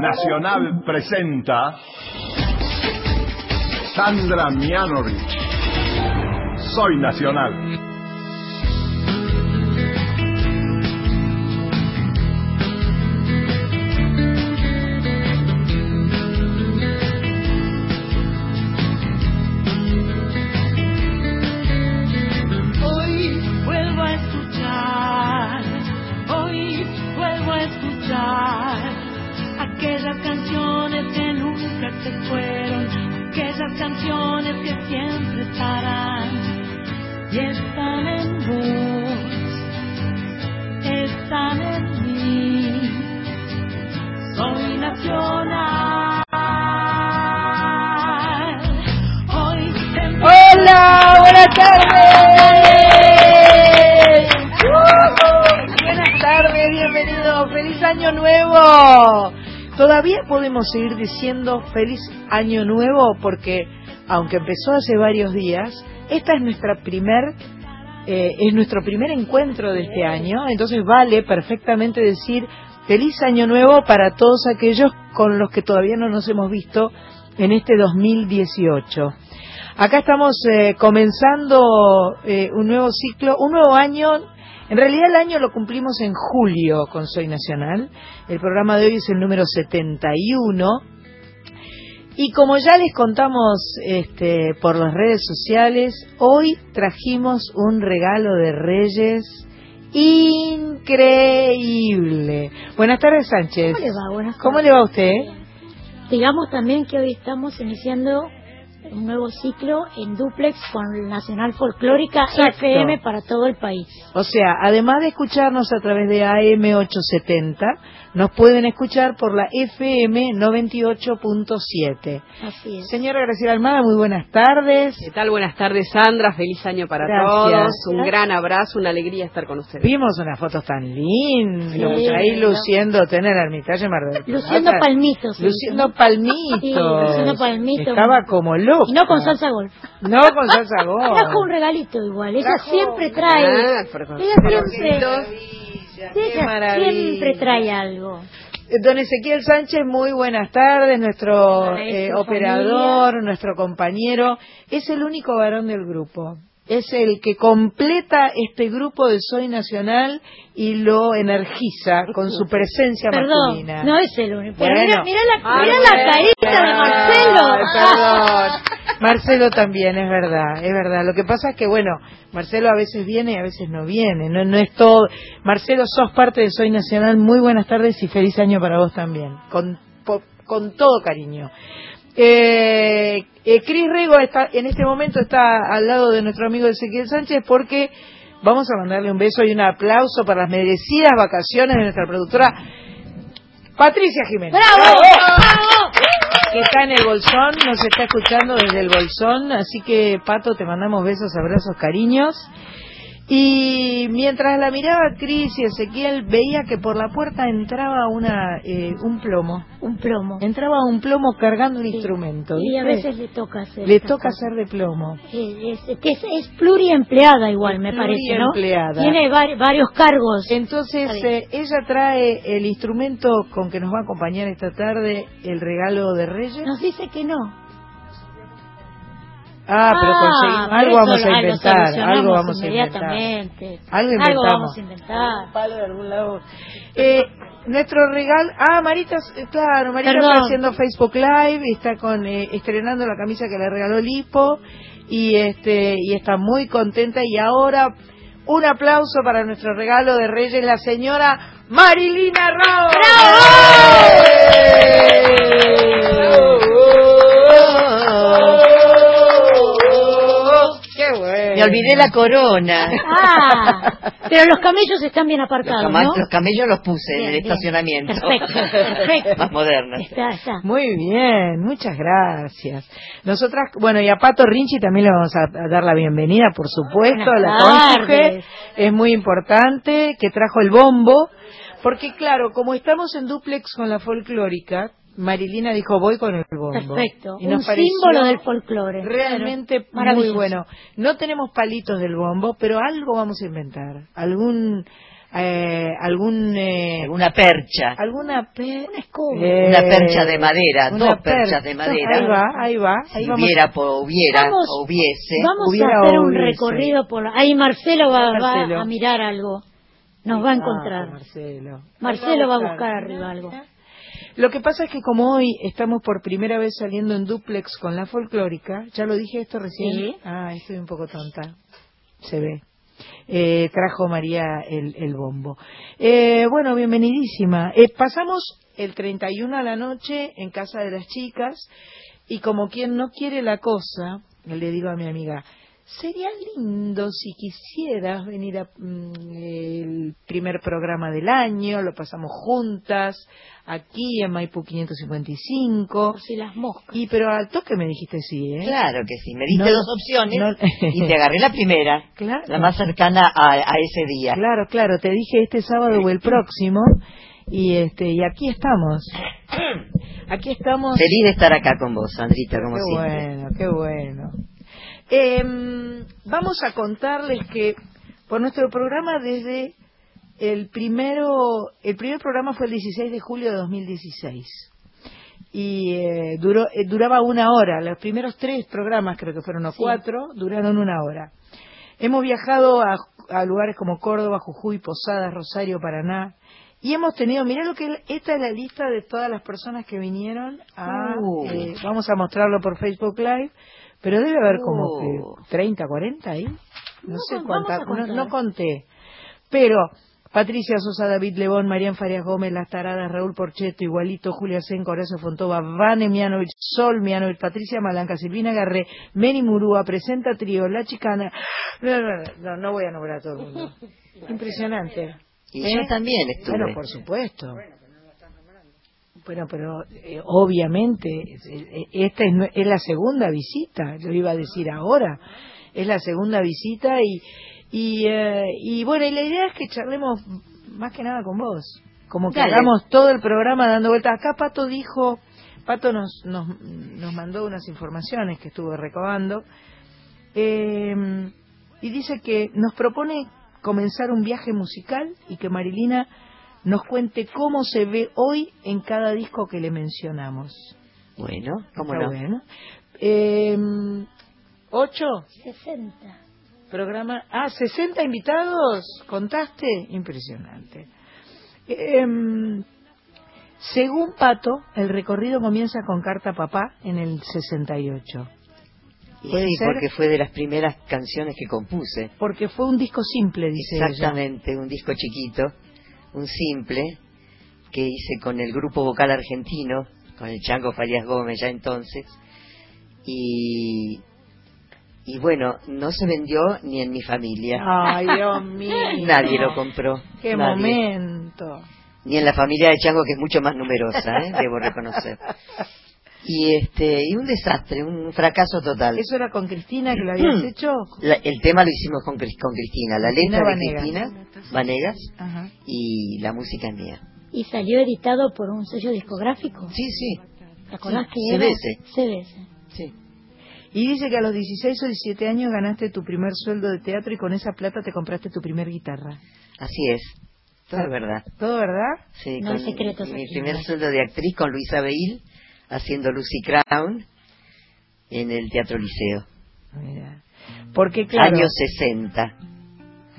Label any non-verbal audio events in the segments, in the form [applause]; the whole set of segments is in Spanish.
Nacional presenta Sandra Mianovich. Soy Nacional. Podemos seguir diciendo feliz año nuevo porque aunque empezó hace varios días, esta es nuestra primer eh, es nuestro primer encuentro de este año, entonces vale perfectamente decir feliz año nuevo para todos aquellos con los que todavía no nos hemos visto en este 2018. Acá estamos eh, comenzando eh, un nuevo ciclo, un nuevo año. En realidad el año lo cumplimos en julio con Soy Nacional. El programa de hoy es el número 71. Y como ya les contamos este, por las redes sociales, hoy trajimos un regalo de Reyes increíble. Buenas tardes, Sánchez. ¿Cómo le va? Buenas ¿Cómo le va a usted? Digamos también que hoy estamos iniciando un nuevo ciclo en duplex con Nacional Folclórica Exacto. FM para todo el país. O sea, además de escucharnos a través de AM870, nos pueden escuchar por la FM 98.7. Así es. Señora Graciela Almada, muy buenas tardes. ¿Qué tal? Buenas tardes, Sandra. Feliz año para Gracias. todos. Un gran abrazo, una alegría estar con ustedes. Vimos unas fotos tan lindas, Sí, ahí luciendo tener Ermitaño Mar del Plata. Luciendo palmitos. sí. Luciendo palmitos. Sí, luciendo palmitos. Estaba como loco. Y no con salsa golf. No con salsa golf. Trajo un regalito igual. Ella Trajo siempre trae. Ah, Ella siempre, maravilla, qué ella maravilla. siempre trae algo. Don Ezequiel Sánchez, muy buenas tardes, nuestro eh, operador, nuestro compañero. Es el único varón del grupo. Es el que completa este grupo de Soy Nacional y lo energiza con su presencia Perdón, masculina. no es el único. Pero Bueno. mira, mira la, Ah, mira bueno. la carita de Marcelo. Perdón. [laughs] Marcelo también, es verdad, es verdad. Lo que pasa es que, bueno, Marcelo a veces viene y a veces no viene. No, no es todo. Marcelo, sos parte de Soy Nacional. Muy buenas tardes y feliz año para vos también. Con, po- con todo cariño. Eh, eh, Cris Rego está, en este momento está al lado de nuestro amigo Ezequiel Sánchez porque vamos a mandarle un beso y un aplauso para las merecidas vacaciones de nuestra productora Patricia Jiménez. ¡Bravo! Que está en el bolsón, nos está escuchando desde el bolsón, así que Pato, te mandamos besos, abrazos, cariños. Y mientras la miraba Cris y Ezequiel, veía que por la puerta entraba una eh, un plomo. Un plomo. Entraba un plomo cargando un Sí. instrumento. Y a veces le toca hacer. Le toca hacer de plomo. Es, que es, es pluriempleada igual, Es me parece, ¿no? pluriempleada. Tiene vari- varios cargos. Entonces, eh, ella trae el instrumento con que nos va a acompañar esta tarde, el regalo de Reyes. Nos dice que no. Ah, pero conseguimos, por algo vamos a lo inventar, algo vamos a inventar. inmediatamente. Algo inventamos. vamos a inventar. palo de algún lado. Eh, nuestro regalo, ah, Marita, eh, claro, Marita Perdón. está haciendo Facebook Live, y está con eh, estrenando la camisa que le regaló Lipo y este y está muy contenta y ahora un aplauso para nuestro regalo de Reyes, la señora Marilina Rao. ¡Bravo! Me olvidé la corona. Ah, pero los camellos están bien Los, aparcados, cama- ¿no? los camellos los puse Bien, en el bien. estacionamiento. Perfecto, perfecto. Más modernas. Está, está. Muy bien, muchas gracias. Nosotras, bueno, y a Pato Rinchi también le vamos a, a dar la bienvenida, por supuesto, a la Buenas cónyuge. tardes. Es muy importante que trajo el bombo, porque claro, como estamos en duplex con la folclórica, Marilina dijo, voy con el bombo. Perfecto. Y Un nos símbolo del folclore. Realmente Claro. muy bueno. No tenemos palitos del bombo, pero algo vamos a inventar. Algún eh, algún eh, Alguna percha. alguna pe- Una escoba. eh, Una percha de madera, una dos per- perchas de madera. Ahí va, ahí va. ahí Si hubiera, po- hubiera, Vamos- o hubiese. Vamos hubiera a hacer un recorrido por... Ahí Marcelo va, a mirar algo. Nos va a Ah, encontrar. Marcelo. Marcelo va a buscar arriba algo. Lo que pasa es que como hoy estamos por primera vez saliendo en duplex con la folclórica, ya lo dije esto recién. Sí. Ah, estoy un poco tonta. Se ve. Eh, trajo María el, el bombo. Eh, bueno, bienvenidísima. Eh, pasamos el 31 a la noche en casa de las chicas y como quien no quiere la cosa, le digo a mi amiga, sería lindo si quisieras venir a mm, el primer programa del año, lo pasamos juntas, aquí en Maipú 555. Por si las moscas. Y pero al toque me dijiste sí, ¿eh? Claro que sí. Me diste No, dos opciones no- y te agarré la primera, [laughs] Claro. la más cercana a, a ese día. Claro, claro, te dije este sábado o el próximo y este y aquí estamos. [clears throat] Aquí estamos. Feliz de estar acá con vos, Sandrita, como Qué siempre. bueno, qué bueno. Em, vamos a contarles que por nuestro programa desde el primero, el primer programa fue el 16 de julio de 2016 y eh, duró, eh, duraba una hora. Los primeros tres programas, creo que fueron los Sí. cuatro, duraron una hora. Hemos viajado a, a lugares como Córdoba, Jujuy, Posadas, Rosario, Paraná. Y hemos tenido, mirá lo que esta es la lista de todas las personas que vinieron a, Uh. eh, vamos a mostrarlo por Facebook Live, pero debe haber como que 30, 40 ahí, no, No sé cuántas, no, conté. Pero Patricia Sosa, David Lebón, Marian Farias Gómez, Las Taradas, Raúl Porcheto, Igualito, Julia Senco, Horacio Fontova, Vane Mianovich, Sol Mianovich, Patricia Malanca, Silvina Garré, Meni Murúa, Presenta Trío, La Chicana. No, no, no, no voy a nombrar a todo el mundo. [laughs] Impresionante. Y ¿Eh? yo también estuve. Bueno, por supuesto. Bueno, pero eh, obviamente eh, esta es, es la segunda visita, yo iba a decir ahora, es la segunda visita y y, eh, y bueno, y la idea es que charlemos más que nada con vos, como que Dale. hagamos todo el programa dando vueltas. Acá Pato dijo, Pato nos, nos, nos mandó unas informaciones que estuvo recabando eh, y dice que nos propone comenzar un viaje musical y que Marilina nos cuente cómo se ve hoy en cada disco que le mencionamos. Bueno, cómo Está no. bueno. Eh, ¿Ocho? 60. Programa. Ah, 60 invitados. ¿Contaste? Impresionante. Eh, según Pato, el recorrido comienza con Carta Papá en el 68. Y ¿Puede sí, ser? porque fue de las primeras canciones que compuse. Porque fue un disco simple, dice ella. Exactamente, un disco chiquito, un simple, que hice con el grupo vocal argentino, con el Chango Farias Gómez ya entonces. Y, y bueno, no se vendió ni en mi familia. Ay, Dios [laughs] mío. Nadie lo compró. Qué nadie. momento. Ni en la familia de Chango, que es mucho más numerosa, ¿eh? debo reconocer. [laughs] Y este y un desastre, un fracaso total. ¿Eso era con Cristina que lo [clears throat] habías hecho? La- el tema lo hicimos con, con Cristina, la Cristina letra de Vanegas. Cristina Vanegas Ajá. y la música es mía. Y salió editado por un sello discográfico. Sí, sí, ¿Te acordás Sí, que era? CBS. CBS. sí. Y dice que a los 16 o 17 años ganaste tu primer sueldo de teatro y con esa plata te compraste tu primer guitarra. Así es. Todo es verdad. ¿Todo verdad? Sí, No hay con secretos mi aquí, primer ¿no? sueldo de actriz con Luisa Beil haciendo Lucy Crown en el Teatro Liceo. Mira. Porque claro, Años 60.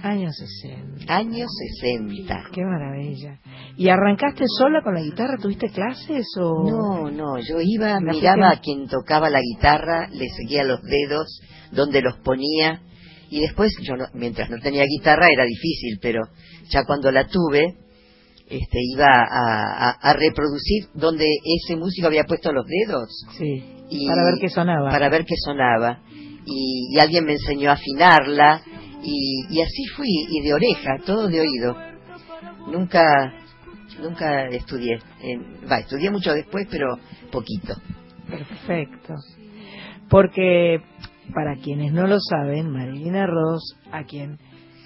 años 60. Años 60. Qué maravilla. ¿Y arrancaste sola con la guitarra? ¿Tuviste clases o...? No, no, yo iba, miraba a quien tocaba la guitarra, le seguía los dedos, donde los ponía, y después, yo no- mientras no tenía guitarra era difícil, pero ya cuando la tuve, este, iba a, a- a reproducir donde ese músico había puesto los dedos. Sí, Y- para ver qué sonaba. Para ver qué sonaba. Y, y alguien me enseñó a afinarla, y, y así fui, y de oreja, todo de oído. Nunca, nunca estudié. En- Va, estudié mucho después, pero poquito. Perfecto. Porque, para quienes no lo saben, Marilina Ross, a quien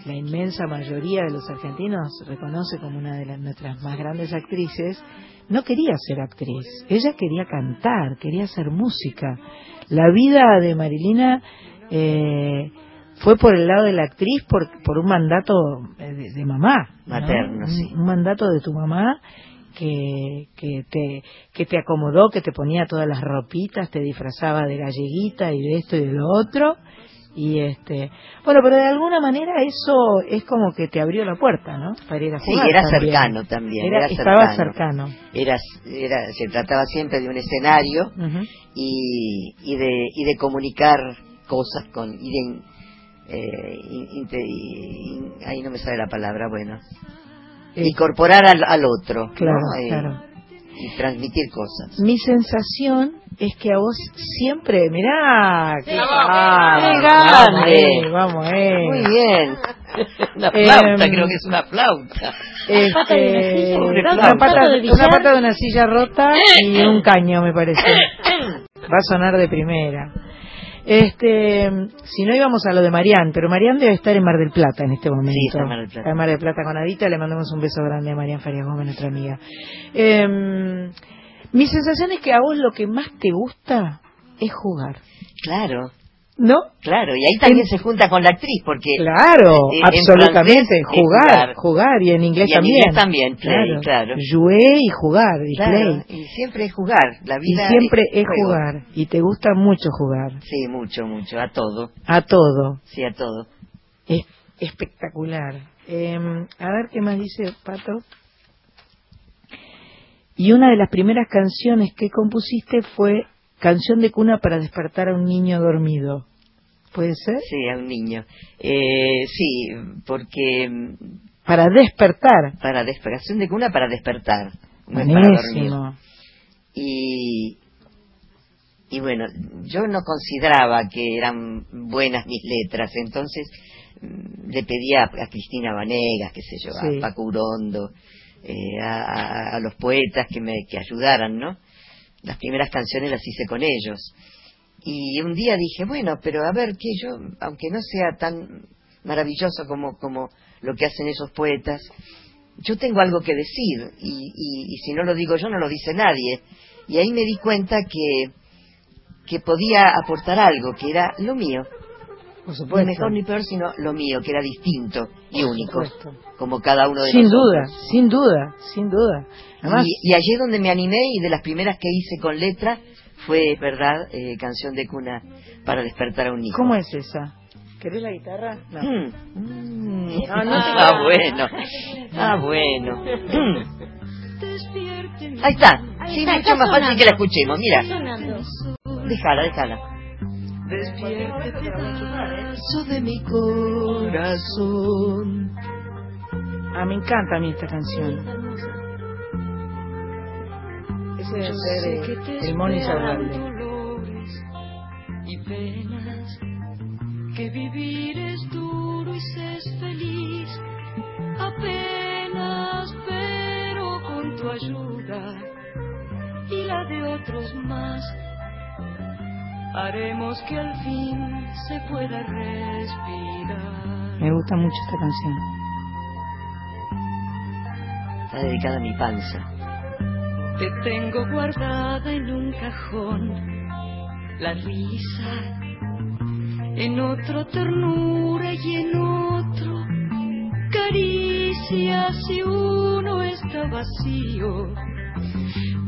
la inmensa mayoría de los argentinos reconoce como una de las, nuestras más grandes actrices, no quería ser actriz. Ella quería cantar, quería hacer música. La vida de Marilina eh, fue por el lado de la actriz por, por un mandato eh, de, de mamá. ¿no? Materno, Un- sí. Un mandato de tu mamá que, que, te, que te acomodó, que te ponía todas las ropitas, te disfrazaba de galleguita y de esto y de lo otro. Y este, bueno, pero de alguna manera eso es como que te abrió la puerta, ¿no? Para ir a Sí, jugar. era también. cercano también. Era- Era, estaba cercano. cercano. Era, era, se trataba siempre de un escenario y, y de y de comunicar cosas con y de eh, in- inte- in- ahí no me sale la palabra bueno Eh, incorporar al, al otro Claro, ¿no? Eh, claro. Y transmitir cosas Mi sensación es que a vos siempre, mirá, bárbaro, qué vamos, grande. eh, vamos, eh. muy bien [laughs] una flauta creo que es una flauta Este, pata de una silla, una, un pata, una pata de una silla rota y un caño, me parece. [coughs] Va a sonar de primera. Este, si no íbamos a lo de Marián, pero Marián debe estar en Mar del Plata en este momento. Sí, está en Mar del Plata. Está en Mar del Plata con Adita, le mandamos un beso grande a Marián Farias Gómez, nuestra amiga. Em, mi sensación es que a vos lo que más te gusta es jugar, claro ¿no? claro y ahí también se junta con la actriz porque Claro, Eh, en absolutamente. francés jugar, jugar. jugar, y en inglés Y en también. inglés también, play, claro. Jouer y jugar, y claro, play. y siempre es jugar la Y vida siempre es jugar. Y te gusta mucho jugar. sí mucho mucho a todo A todo. sí a todo Es espectacular. Eh, a ver qué más dice Pato. Y una de las primeras canciones que compusiste fue Canción de cuna para despertar a un niño dormido. ¿Puede ser? Sí, a un niño. Eh, sí, porque mm, Para despertar. para despertación de cuna para despertar, no es para dormir. Y, y bueno, yo no consideraba que eran buenas mis letras, entonces mm, le pedía a, Cristina Vanegas, qué sé yo, Sí. a Paco Urondo, eh, a, a- a los poetas que me que ayudaran, ¿no? Las primeras canciones las hice con ellos. Y un día dije, bueno, pero a ver, que yo, aunque no sea tan maravilloso como, como lo que hacen esos poetas, yo tengo algo que decir y, y- y si no lo digo yo no lo dice nadie. Y ahí me di cuenta que, que podía aportar algo, que era lo mío. Por Ni supuesto. mejor ni peor, sino lo mío, que era distinto y único, como cada uno de Sin nosotros. duda, sin duda, sin duda. Además, Y, y allí es donde me animé y de las primeras que hice con letra fue, verdad, eh, canción de cuna para despertar a un hijo. ¿cómo es esa? ¿Querés la guitarra? No. Mm. Mm. [laughs] No, no ah, bueno. Ah, bueno. Mm. Ahí está. Sí, está, mucho está más fácil que la escuchemos. Mira, déjala, déjala. Pedazo de mi corazón. Ah, me encanta a mí esta canción. Ese debe ser el dolores y penas, que vivir es duro y se es feliz, apenas, pero con tu ayuda y la de otros más, haremos que al fin se pueda respirar. Me gusta mucho esta canción. Está dedicada a mi panza. Te tengo guardada en un cajón la risa, en otro ternura y en otro caricia si uno está vacío,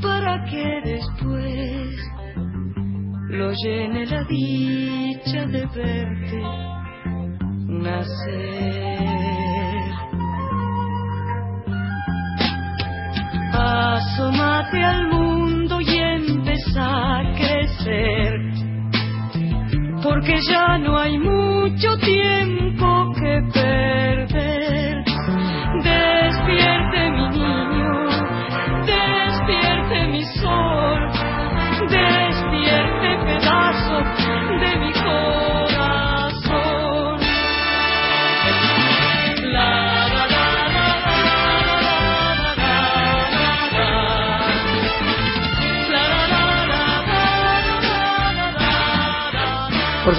para que después lo llene la dicha de verte nacer. Asómate al mundo y empieza a crecer, porque ya no hay mucho tiempo que perder. Despierte mi niño, despierte mi sol, despierte pedazo de mi corazón.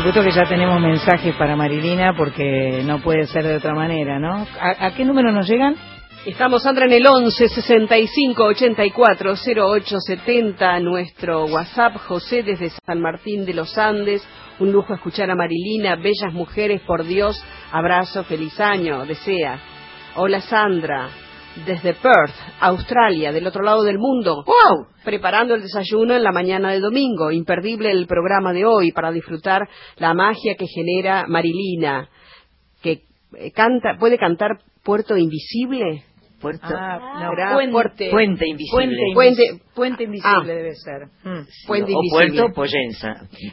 Supuesto que ya tenemos mensajes para Marilina porque no puede ser de otra manera, ¿no? ¿A, a qué número nos llegan? Estamos, Sandra, en el 11 65 84 08 70, nuestro WhatsApp, José desde San Martín de los Andes. Un lujo escuchar a Marilina, bellas mujeres, por Dios, abrazo, feliz año, desea. Hola, Sandra, desde Perth, Australia, del otro lado del mundo. ¡Wow! Preparando el desayuno en la mañana de domingo. Imperdible el programa de hoy para disfrutar la magia que genera Marilina, que eh, canta, puede cantar Puerto Invisible. Puerto. Ah, no, Será puente. Puente invisible. Puente, Puente- invisi- puente invisible Ah. debe ser. Mm. Puente o Invisible. Puerto Poyenza.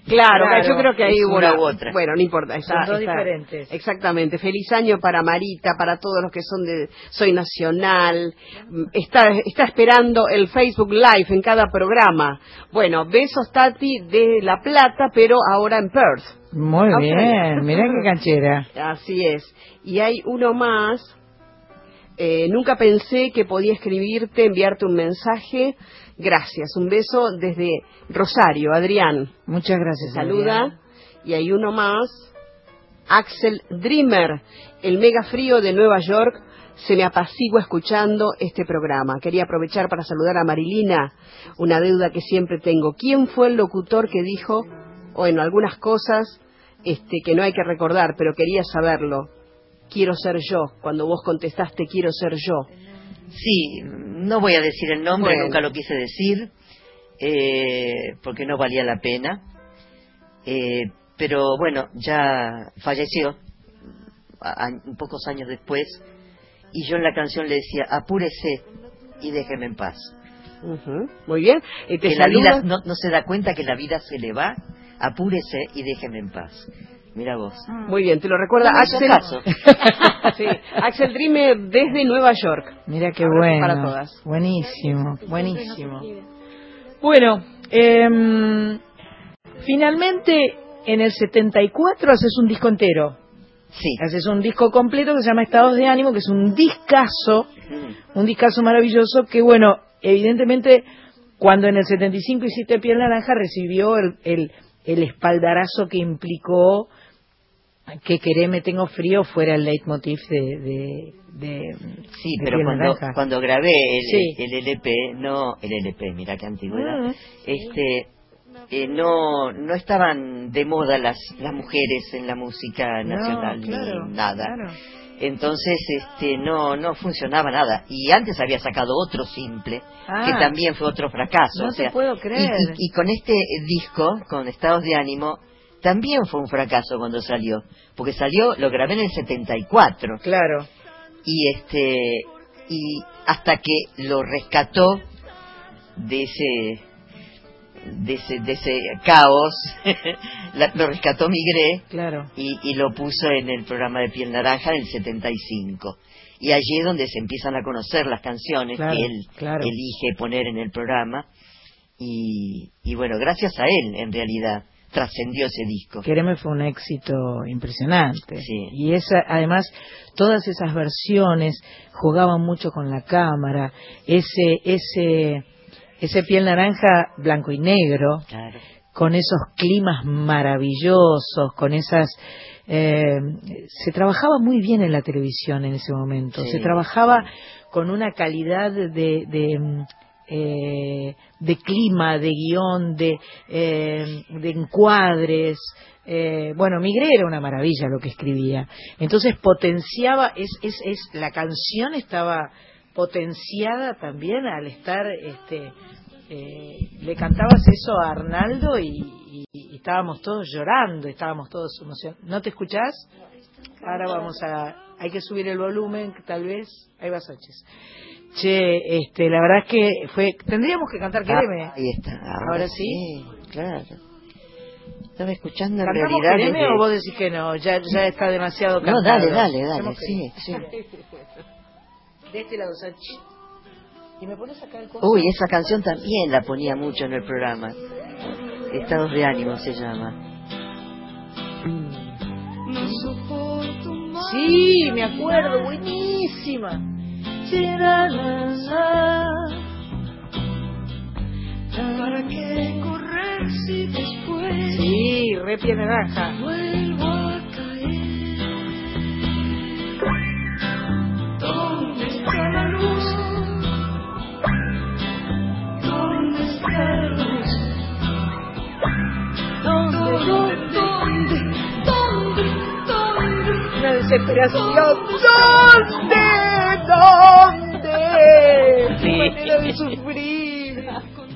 Claro, Claro, yo creo que ahí hubo una u otra. Bueno, no importa. Está, Son dos está- diferentes. Exactamente. Feliz año para Marita, para todos los que son de Soy Nacional. Mm, Está, está esperando el Facebook Live en cada programa. Bueno, besos Tati de La Plata, pero ahora en Perth. Muy Australia. bien, mira qué canchera. [laughs] Así es. Y hay uno más. Eh, nunca pensé que podía escribirte, enviarte un mensaje. Gracias. Un beso desde Rosario, Adrián. Muchas gracias. saluda. Adrián. Y hay uno más, Axel Dreamer, el mega frío de Nueva York, se me apacigua escuchando este programa. Quería aprovechar para saludar a Marilina, una deuda que siempre tengo. ¿Quién fue el locutor que dijo, bueno, algunas cosas este, que no hay que recordar, pero quería saberlo? Quiero ser yo. Cuando vos contestaste, quiero ser yo. Sí, no voy a decir el nombre, Bueno. nunca lo quise decir, eh, porque no valía la pena. Eh, pero bueno, ya falleció, a- a- pocos años después, y yo en la canción le decía, apúrese y déjeme en paz. Ujú, Muy bien. Eh, te Que la vida no, no se da cuenta que la vida se le va, apúrese y déjeme en paz. Mira vos. Muy bien, te lo recuerda Axel. [laughs] sí, Axel Dreamer desde Nueva York. Mira qué bueno. para todas. Buenísimo, buenísimo. Bueno, em, finalmente en el 74 haces un disco entero. Sí. Haces un disco completo que se llama Estados de Ánimo, que es un discazo, un discazo maravilloso que, bueno, evidentemente cuando en el 75 hiciste Piel Naranja recibió el, el, el espaldarazo que implicó que Quereme Tengo Frío fuera el leitmotiv de... de, de- Sí, de pero cuando, cuando grabé el, Sí. el LP, no, el LP, mira qué antigüedad, este, eh, no, no estaban de moda las, las mujeres en la música No, nacional claro, ni nada. claro. Entonces, este, no, no funcionaba nada. Y antes había sacado otro simple, Ah. que también fue otro fracaso. No o te sea, puedo y- creer. Y, y con este disco, con Estados de Ánimo, también fue un fracaso cuando salió. Porque salió, lo grabé en el 74 Claro. y este y hasta que lo rescató de ese de ese, de ese caos [laughs] la- lo rescató Migré Claro. y, y lo puso en el programa de Piel Naranja en el 75 y allí es donde se empiezan a conocer las canciones Claro, que él claro. elige poner en el programa y, y bueno gracias a él en realidad trascendió ese disco Quereme fue un éxito impresionante. Sí. Y esa, además, todas esas versiones jugaban mucho con la cámara. Ese, ese, ese piel naranja blanco y negro, claro con esos climas maravillosos, con esas... eh, se trabajaba muy bien en la televisión en ese momento. Sí. Se trabajaba con una calidad de, de, eh, de clima, de guion, de, eh, de encuadres. Eh, bueno, Migré era una maravilla lo que escribía. Entonces potenciaba, es, es, es, la canción estaba potenciada también al estar este, eh, le cantabas eso a Arnaldo y, estábamos todos llorando, estábamos todos emocionados. ¿No te escuchás? Ahora vamos a... Hay que subir el volumen, tal vez. Ahí vas, Sánchez. Che, este, la verdad es que fue... Tendríamos que cantar Quereme. Ah, ahí está. Ahora, Ahora sí. Claro. Estaba escuchando en ¿Cantamos realidad. Quereme desde- o vos decís que no? Ya, ya está demasiado No, cantado. dale, dale, dale. Hacemos Sí, sí. [laughs] De este lado, Sánchez. Y me pones acá el coso. Uy, esa canción también la ponía mucho en el programa. Estados de ánimo se llama. No soporto más. Sí, me acuerdo, buenísima. Correr si después? Sí, naranja. Vuelvo a caer. ¿Dónde está la luz? ¿Dónde está la luz? ¿Dónde, dónde, dónde, dónde, dónde? Desesperación. ¿Dónde? ¿Dónde? Sí. Qué manera de sufrir.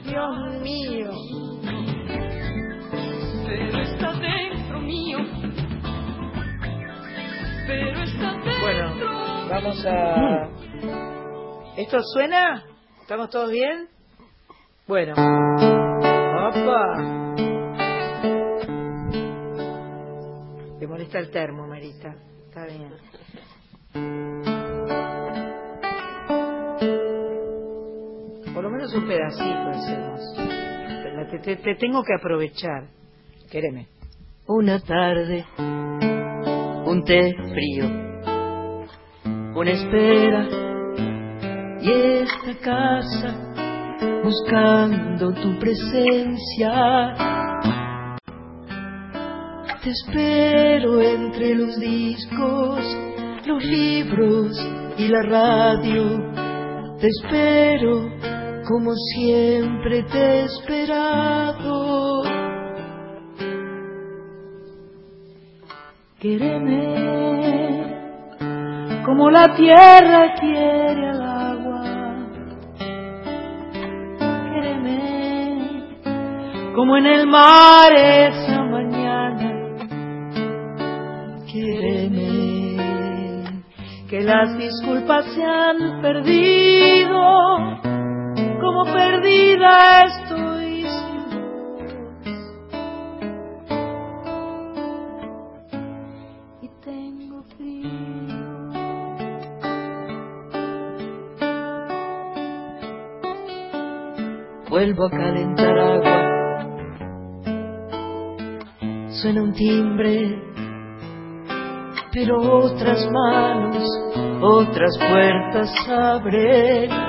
Dios mío. Pero está dentro mío. Pero está dentro Bueno, vamos a... ¿Esto suena? ¿Estamos todos bien? Bueno. ¡Opa! Te molesta el termo, Marita. Está bien. Por lo menos un pedacito hacemos. Te, te- te tengo que aprovechar. Quéreme. Una tarde, un té frío, una espera y esta casa buscando tu presencia. Te espero entre los discos, los libros y la radio. Te espero como siempre te he esperado. Quéreme como la tierra quiere al agua. Quéreme como en el mar esa mañana. Quéreme que las disculpas se han perdido, como perdida estoy sin y tengo frío. Vuelvo a calentar agua. Suena un timbre, pero otras manos, otras puertas abren.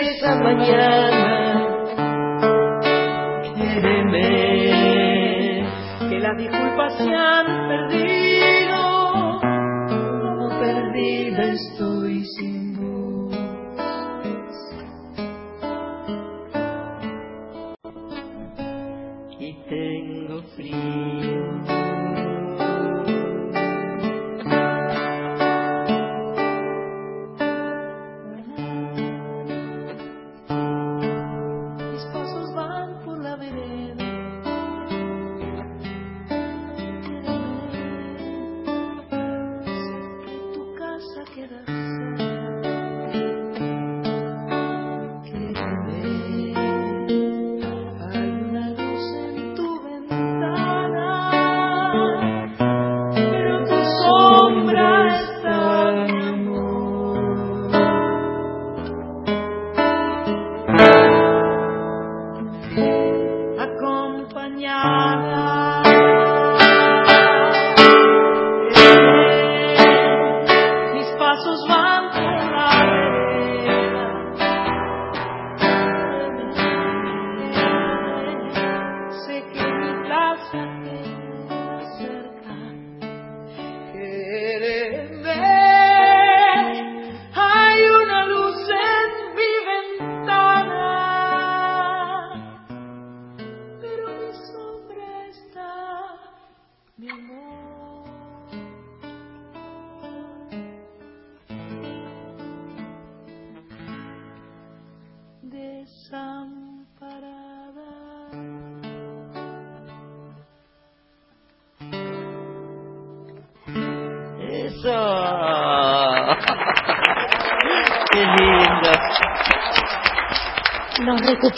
esa mañana. Quéreme que las disculpas se han perdido, como perdida estoy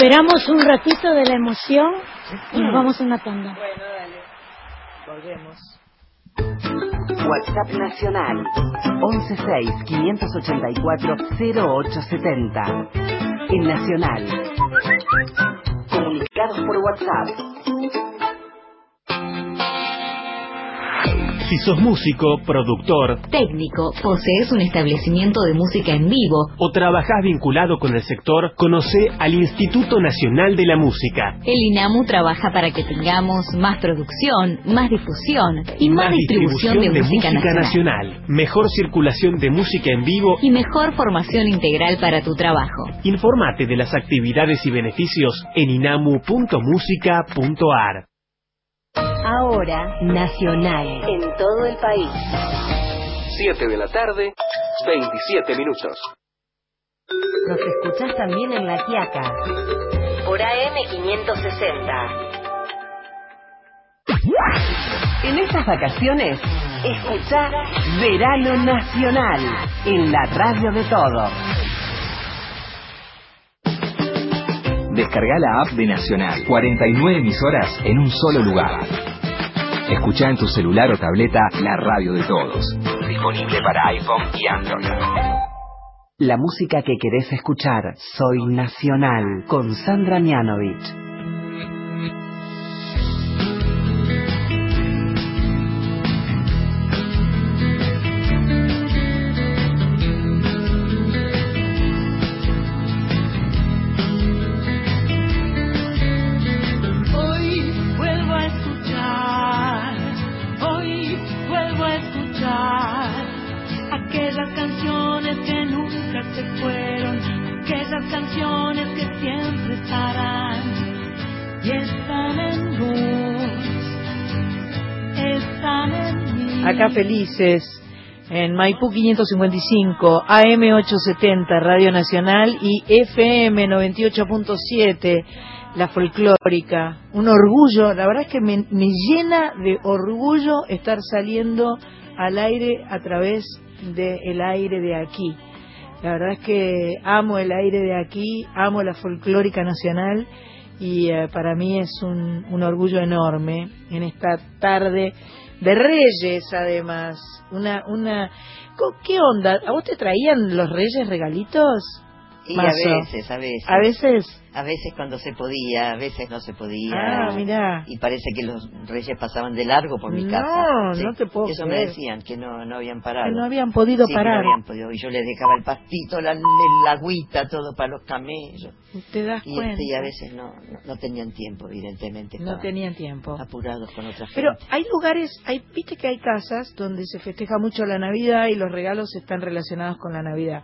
Nos recuperamos un ratito de la emoción y nos vamos a una tanda. Bueno, dale. Volvemos. WhatsApp Nacional 116-584-0870. En Nacional. Comunicados por WhatsApp. Si sos músico, productor técnico, posees un establecimiento de música en vivo o trabajás vinculado con el sector, conoce al Instituto Nacional de la Música. El INAMU trabaja para que tengamos más producción, más difusión y más, distribución, de, música, nacional. Mejor circulación de música en vivo y mejor formación integral para tu trabajo. Informate de las actividades y beneficios en inamu.musica.ar. Ahora, Nacional, en todo el país. 7 de la tarde, 27 minutos. Nos escuchás también en La Quiaca, por AM560. En estas vacaciones, escucha Verano Nacional en la radio de todo. Descarga la app de Nacional. 49 emisoras en un solo lugar. Escucha en tu celular o tableta la radio de todos. Disponible para iPhone y Android. La música que querés escuchar, Soy Nacional, con Sandra Mianovich. En Maipú 555, AM 870, Radio Nacional y FM 98.7, la folclórica. Un orgullo, la verdad es que me, llena de orgullo estar saliendo al aire a través del aire de aquí. La verdad es que amo el aire de aquí, amo la folclórica nacional y eh, para mí es un, un orgullo enorme en esta tarde de Reyes además. Una, una, ¿qué onda? ¿A vos te traían los Reyes regalitos? Y a veces, a veces. A veces. A veces cuando se podía, a veces no se podía. Ah, mirá. Y parece que los reyes pasaban de largo por mi No, casa. no te puedo Eso creer. me decían, que no, no habían parado. Que no habían podido Sí, que parar. no habían podido. Y yo les dejaba el pastito, la, la agüita, todo para los camellos. Te das Y, cuenta. este, y a veces no, no, no tenían tiempo, evidentemente. No tenían tiempo. Apurados con otra gente. Pero hay lugares, hay, viste que hay casas donde se festeja mucho la Navidad y los regalos están relacionados con la Navidad.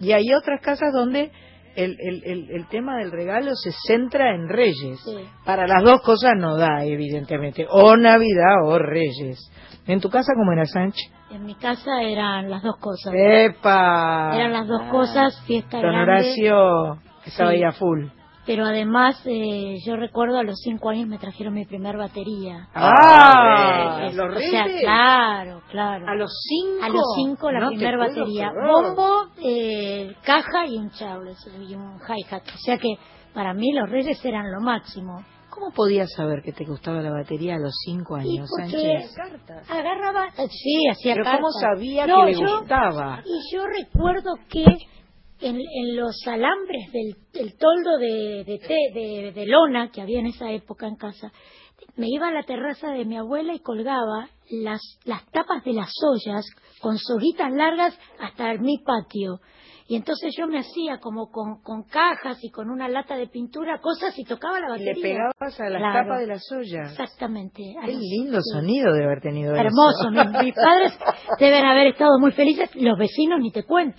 Y hay otras casas donde el, el, el, el tema del regalo se centra en Reyes. Sí. Para las dos cosas no da, evidentemente. O Navidad o Reyes. ¿En tu casa cómo era, Sánchez? En mi casa eran las dos cosas. ¡Epa! Eran las dos cosas, fiesta Don grande. Horacio estaba Sí. ahí a full. Pero además, eh, yo recuerdo a los cinco años me trajeron mi primer batería. ¡Ah! Eh, ¿Los o sea, claro, claro. ¿A los cinco? A los cinco la No primera batería. Bombo, eh, caja y un Charles y un hi-hat. O sea que para mí los Reyes eran lo máximo. ¿Cómo podías saber que te gustaba la batería a los cinco Y años, porque Sánchez? agarraba, sí, hacía Pero ¿cómo cartas. sabía No, que le yo- gustaba? Y yo recuerdo que en, los alambres del, toldo de, de, té- de- de lona que había en esa época en casa, me iba a la terraza de mi abuela y colgaba las, las tapas de las ollas con soguitas largas hasta mi patio. Y entonces yo me hacía como con, con cajas y con una lata de pintura, cosas y tocaba la Y batería. le pegabas a las Claro. tapas de las ollas. Exactamente. Qué lindo sonido de haber tenido Hermoso. eso. Mis, mis [laughs] padres deben haber estado muy felices. Los vecinos ni te cuento.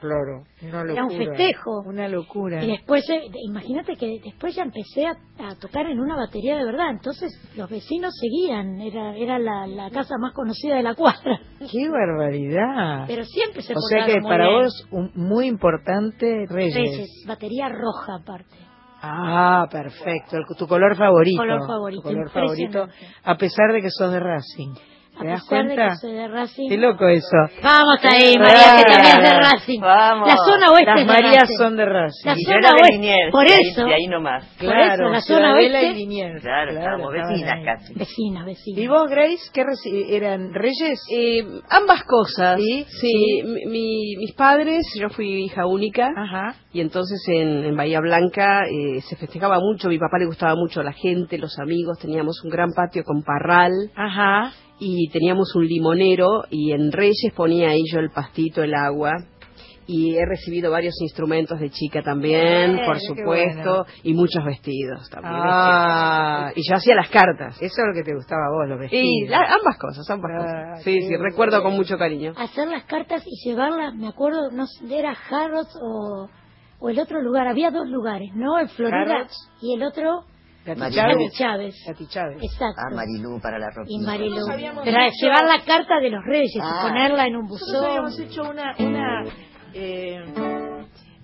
Claro, una locura. Era un festejo. Una locura. Y después, eh, imagínate que después ya empecé a, a tocar en una batería de verdad. Entonces los vecinos seguían. Era, era la, la casa más conocida de la cuadra. ¡Qué barbaridad! Pero siempre se o sea que para bien. vos un, muy importante Reyes. Reyes, batería roja aparte. Ah, perfecto. El- tu color favorito. Color favorito, Tu color favorito. A pesar de que sos de Racing. A ¿Te das cuenta? que soy de Racing. Qué loco eso. Vamos ahí, María, que también es de Racing. Vamos. La zona oeste Las es de Marías Racing. son de Racing. La Y zona oeste. Liniers, Por ahí- eso. de ahí nomás. Por Claro, eso, la zona oeste. y Liniers. Claro, estaban vecinas ahí. casi. Vecinas, vecinas. ¿Y vos, Grace, qué eran reyes? Eh, ambas cosas. Sí, Sí, mi- mi- mis padres, yo fui hija única Ajá. y entonces en, en Bahía Blanca eh, se festejaba mucho, a mi papá le gustaba mucho la gente, los amigos, teníamos un gran patio con parral Ajá. Y teníamos un limonero y en Reyes ponía ahí yo el pastito, el agua. Y he recibido varios instrumentos de chica también, por supuesto, y muchos vestidos también. Ah, y yo hacía las cartas. Eso es lo que te gustaba a vos, los vestidos. Y la- ambas cosas, ambas Ah, cosas. Sí, sí, recuerdo con mucho cariño. Hacer las cartas y llevarlas, me acuerdo, no sé, era Harrods o, o el otro lugar, había dos lugares, ¿no? El Florida Harrods. y el otro, Gati Chávez. Gati Chávez. Exacto. Ah, Marilú para la y. Marilu. Nosotros habíamos Pero hecho- llevar la carta de los reyes Ah. y ponerla en un Nosotros buzón. habíamos hecho una, una, eh,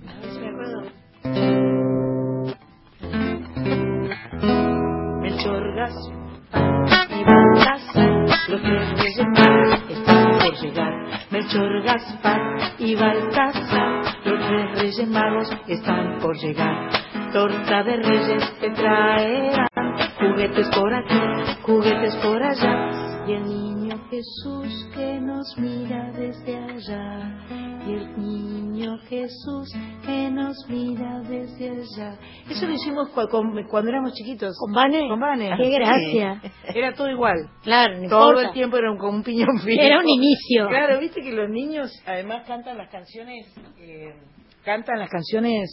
a ver si me acuerdo. Melchor Gaspar y Baltasar, los tres reyes magos están por llegar. Melchor Gaspar y Baltasar, los tres reyes magos están por llegar. Torta de reyes te traerán, juguetes por aquí, juguetes por allá. Y el niño Jesús que nos mira desde allá. Y el niño Jesús que nos mira desde allá. Eso lo hicimos cu- con- cuando éramos chiquitos. ¿Con Vane? Con Vane. Qué gracia. Era todo igual. Claro, no Todo importa. el tiempo era un- como un piñón fijo. [laughs] Era un inicio. Claro, viste que los niños además cantan las canciones, eh, cantan las canciones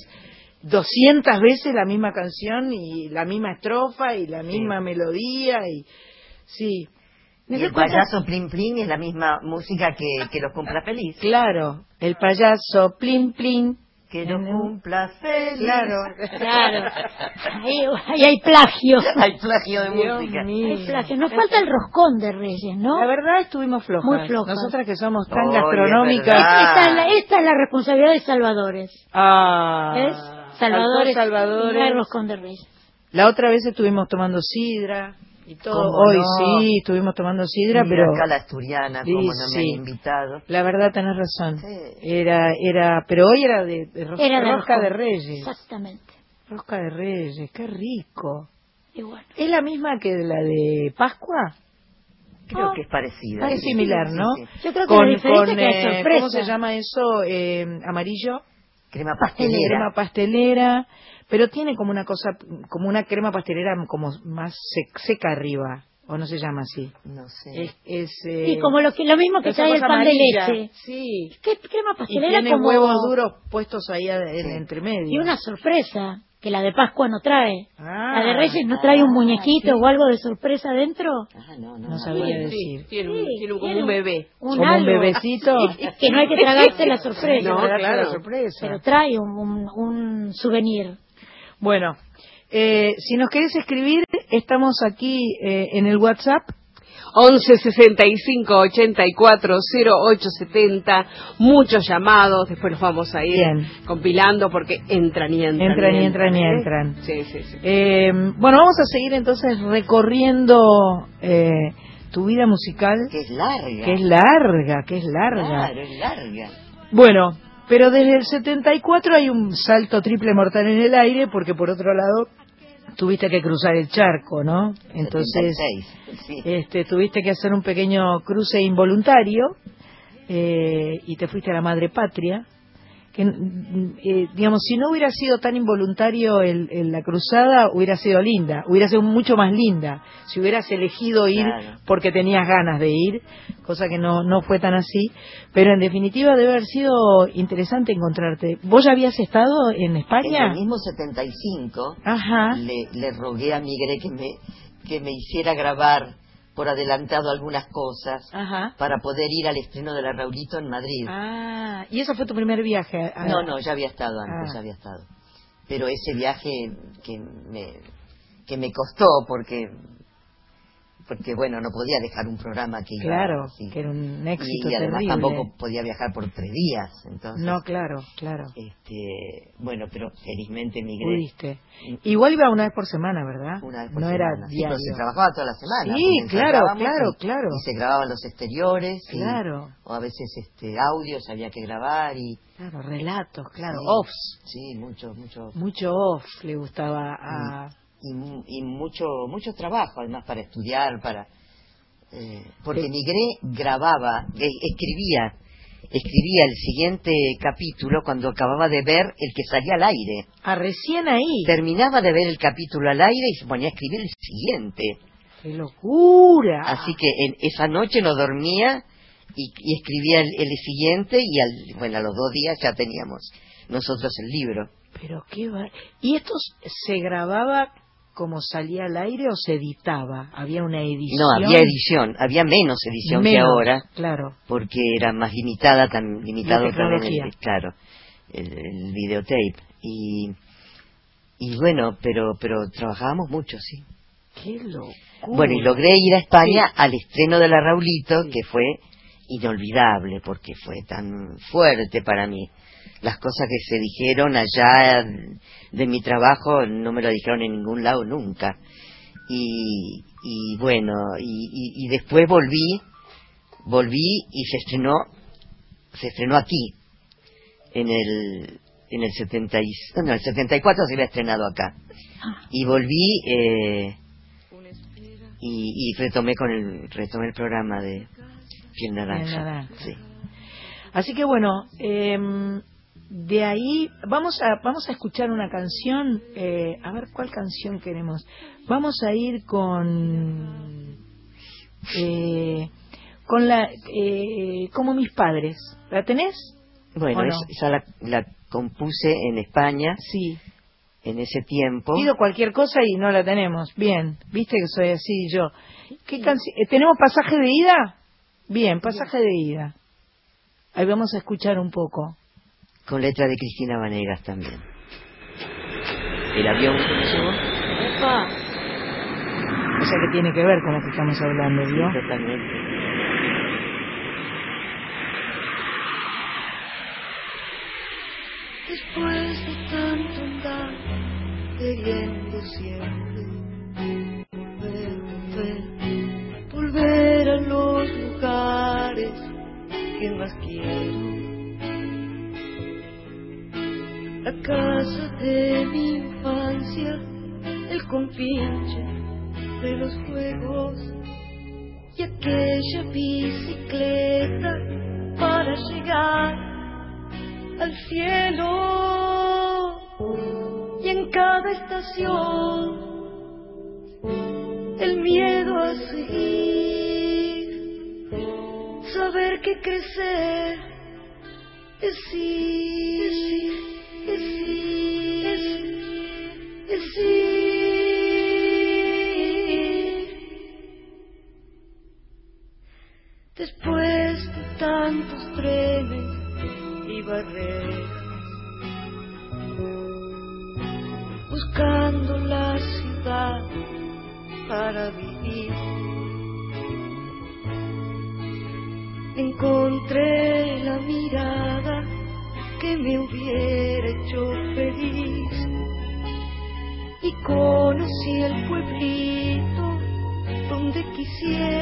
200 veces la misma canción y la misma estrofa y la misma melodía y sí. Y el payaso Plim Plim es la misma música que, que los cumpla feliz. Claro, el payaso plin plin. Que los cumpla feliz. Claro, Claro. Ahí, ahí hay plagio. [laughs] Hay plagio de Dios música. mío. Hay plagio. Nos falta el roscón de reyes, ¿no? La verdad estuvimos flojas. Muy flojas. Nosotras que somos tan gastronómicas. verdad. Esta, es la, esta es la responsabilidad de Salvadores. Ah, ¿Ves? Salvadores. Altos Salvadores. y no hay roscón de reyes. La otra vez estuvimos tomando sidra y todo. ¿Cómo Hoy no? sí, estuvimos tomando sidra, Mira pero acá la asturiana, Sí, como no me sí. han invitado. la verdad tenés razón. Sí. Era, era, pero hoy era de, de ro- Era de rosca de reyes. Exactamente. Rosca de reyes, qué rico. Y bueno. ¿Es la misma que la de Pascua? Creo Ah, que es parecida. Es similar, ¿no? sí, sí. Yo creo que la diferencia es que hay eh, sorpresa. ¿Cómo se llama eso? Eh, amarillo. Crema Crema pastelera. pastelera, pero tiene como una cosa, como una crema pastelera como más sec- seca arriba, o no se llama así. No sé. Es, es, eh, Y como lo, que, lo mismo que trae el pan amarilla. de leche. Sí. ¿Qué crema Y pastelera tiene como... huevos duros puestos ahí en Sí. entre medio. Y una sorpresa que la de Pascua no trae. Ah, la de Reyes no trae un ah, muñequito sí. o algo de sorpresa dentro. Ah, no, no. no sabía Sí, decir. tiene, un, Sí, tiene un- como un bebé. Un Como un bebecito. [laughs] Que no hay que tragarse la sorpresa. No, claro, claro. la sorpresa. Pero trae un, un, un souvenir. Bueno, eh, si nos querés escribir, estamos aquí eh, en el WhatsApp 11 65 84 08 70 muchos llamados después los vamos a ir Bien. compilando porque entran y entran Entran y entran y ¿eh? entran. sí sí sí Eh, bueno, vamos a seguir entonces recorriendo eh, tu vida musical, Que es larga. que es larga, que es larga. Claro, es larga. Bueno, pero desde el 74 hay un salto triple mortal en el aire, porque por otro lado tuviste que cruzar el charco, ¿no? Entonces, 76, sí. este, tuviste que hacer un pequeño cruce involuntario eh, y te fuiste a la madre patria. Que, eh, digamos, si no hubiera sido tan involuntario el, el- la cruzada, hubiera sido linda, hubiera sido mucho más linda. Si hubieras elegido ir Claro. porque tenías ganas de ir, cosa que no, no fue tan así. Pero en definitiva debe haber sido interesante encontrarte. ¿Vos ya habías estado en En España? el mismo 75 Ajá. le, le rogué a Migre que me, que me hiciera grabar por adelantado algunas cosas Ajá. para poder ir al estreno de la Raulito en Madrid. Ah, y eso fue tu primer viaje. a- No, no, ya había estado antes, Ah. ya había estado. Pero ese viaje que me, que me costó porque, porque bueno, no podía dejar un programa que iba Claro, así. que era un Y- éxito y, además terrible. tampoco podía viajar por tres días, entonces. No, claro, claro. Este, bueno, pero felizmente migré. Pudiste. Igual iba una vez por semana, ¿verdad? Una vez por no semana. era Sí, diario. pero se trabajaba toda la semana. Sí, claro, claro, y- claro. Y se grababan los exteriores. y- Claro. o a veces este audios había que grabar y... Claro, relatos, claro, Sí, offs. Sí, mucho, mucho. Mucho off le gustaba a... Y, y mucho, mucho trabajo, además, para estudiar, para... eh, porque. Migré grababa, eh, escribía, escribía el siguiente capítulo cuando acababa de ver el que salía al aire. a recién ahí. Terminaba de ver el capítulo al aire y se ponía a escribir el siguiente. ¡Qué locura! Así que en esa noche no dormía y, y escribía el, el siguiente y al, bueno, a los dos días ya teníamos nosotros el libro. Pero qué va... ¿Y esto se grababa como salía al aire o se editaba? ¿Había una edición? No, había edición, había menos edición que ahora, Claro. porque era más limitada, tan limitado también el, claro, el, el videotape. Y, y bueno, pero, pero trabajábamos mucho, sí. ¡Qué locura! Bueno, y logré ir a España al estreno de la Raulito, que fue inolvidable, porque fue tan fuerte para mí. Las cosas que se dijeron allá de mi trabajo no me lo dijeron en ningún lado nunca. Y, y bueno, y, y- y después volví, volví y se estrenó, se estrenó aquí, en el, en el 70 y, no, el 74 se había estrenado acá. Y volví, eh, y, y retomé con el retomé el programa de Piel Naranja. Naranja. Sí. Así que bueno, em, de ahí vamos a vamos a escuchar una canción. eh, a ver cuál canción queremos. Vamos a ir con eh, con la eh, como mis padres. ¿La tenés? Bueno, esa la, la compuse en España. Sí. En ese tiempo. Pido cualquier cosa y no la tenemos. Bien, viste que soy así yo. ¿Qué eh, ¿Tenemos pasaje de ida? Bien, pasaje de ida. Ahí vamos a escuchar un poco. Con letra de Cristina Vanegas también. El avión llegó. O sea que tiene que ver con lo que estamos hablando, ¿vio? Totalmente. Después de tanto andar queriendo siempre casa de mi infancia, el compinche de los juegos y aquella bicicleta para llegar al cielo. Y en cada estación el miedo a seguir saber que crecer es ir donde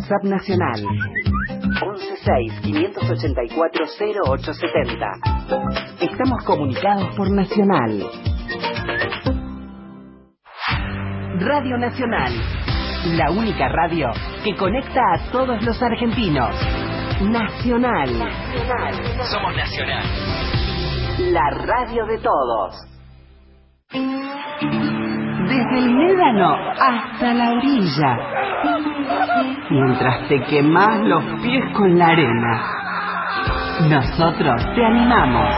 WhatsApp Nacional 116-584-0870. Estamos comunicados por Nacional. Radio Nacional, la única radio que conecta a todos los argentinos. Nacional. Somos Nacional. La radio de todos. Desde el médano hasta la orilla. Mientras te quemas los pies con la arena. Nosotros te animamos.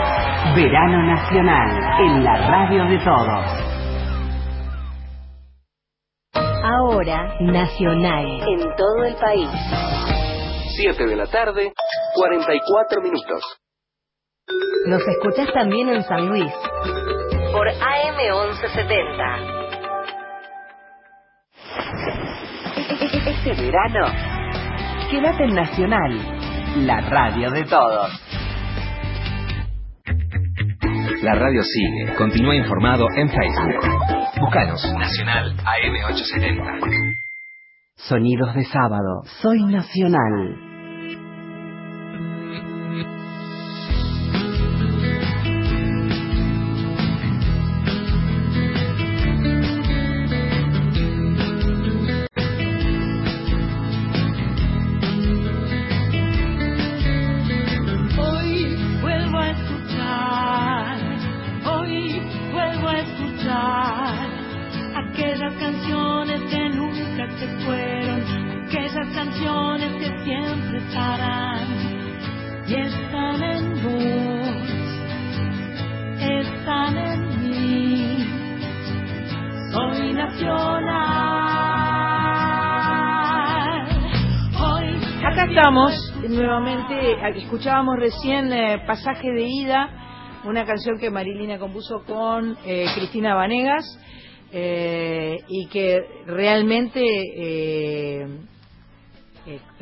Verano Nacional en la radio de todos. Ahora, Nacional. En todo el país. 7 de la tarde, 44 minutos. Nos escuchás también en San Luis. Por AM 1170. Este verano, quédate en Nacional, la radio de todos. La radio sigue. Continúa informado en Facebook. Búscanos. Nacional AM870. Sonidos de sábado. Soy Nacional. Escuchábamos recién eh, Pasaje de Ida, una canción que Marilina compuso con eh, Cristina Vanegas eh, y que realmente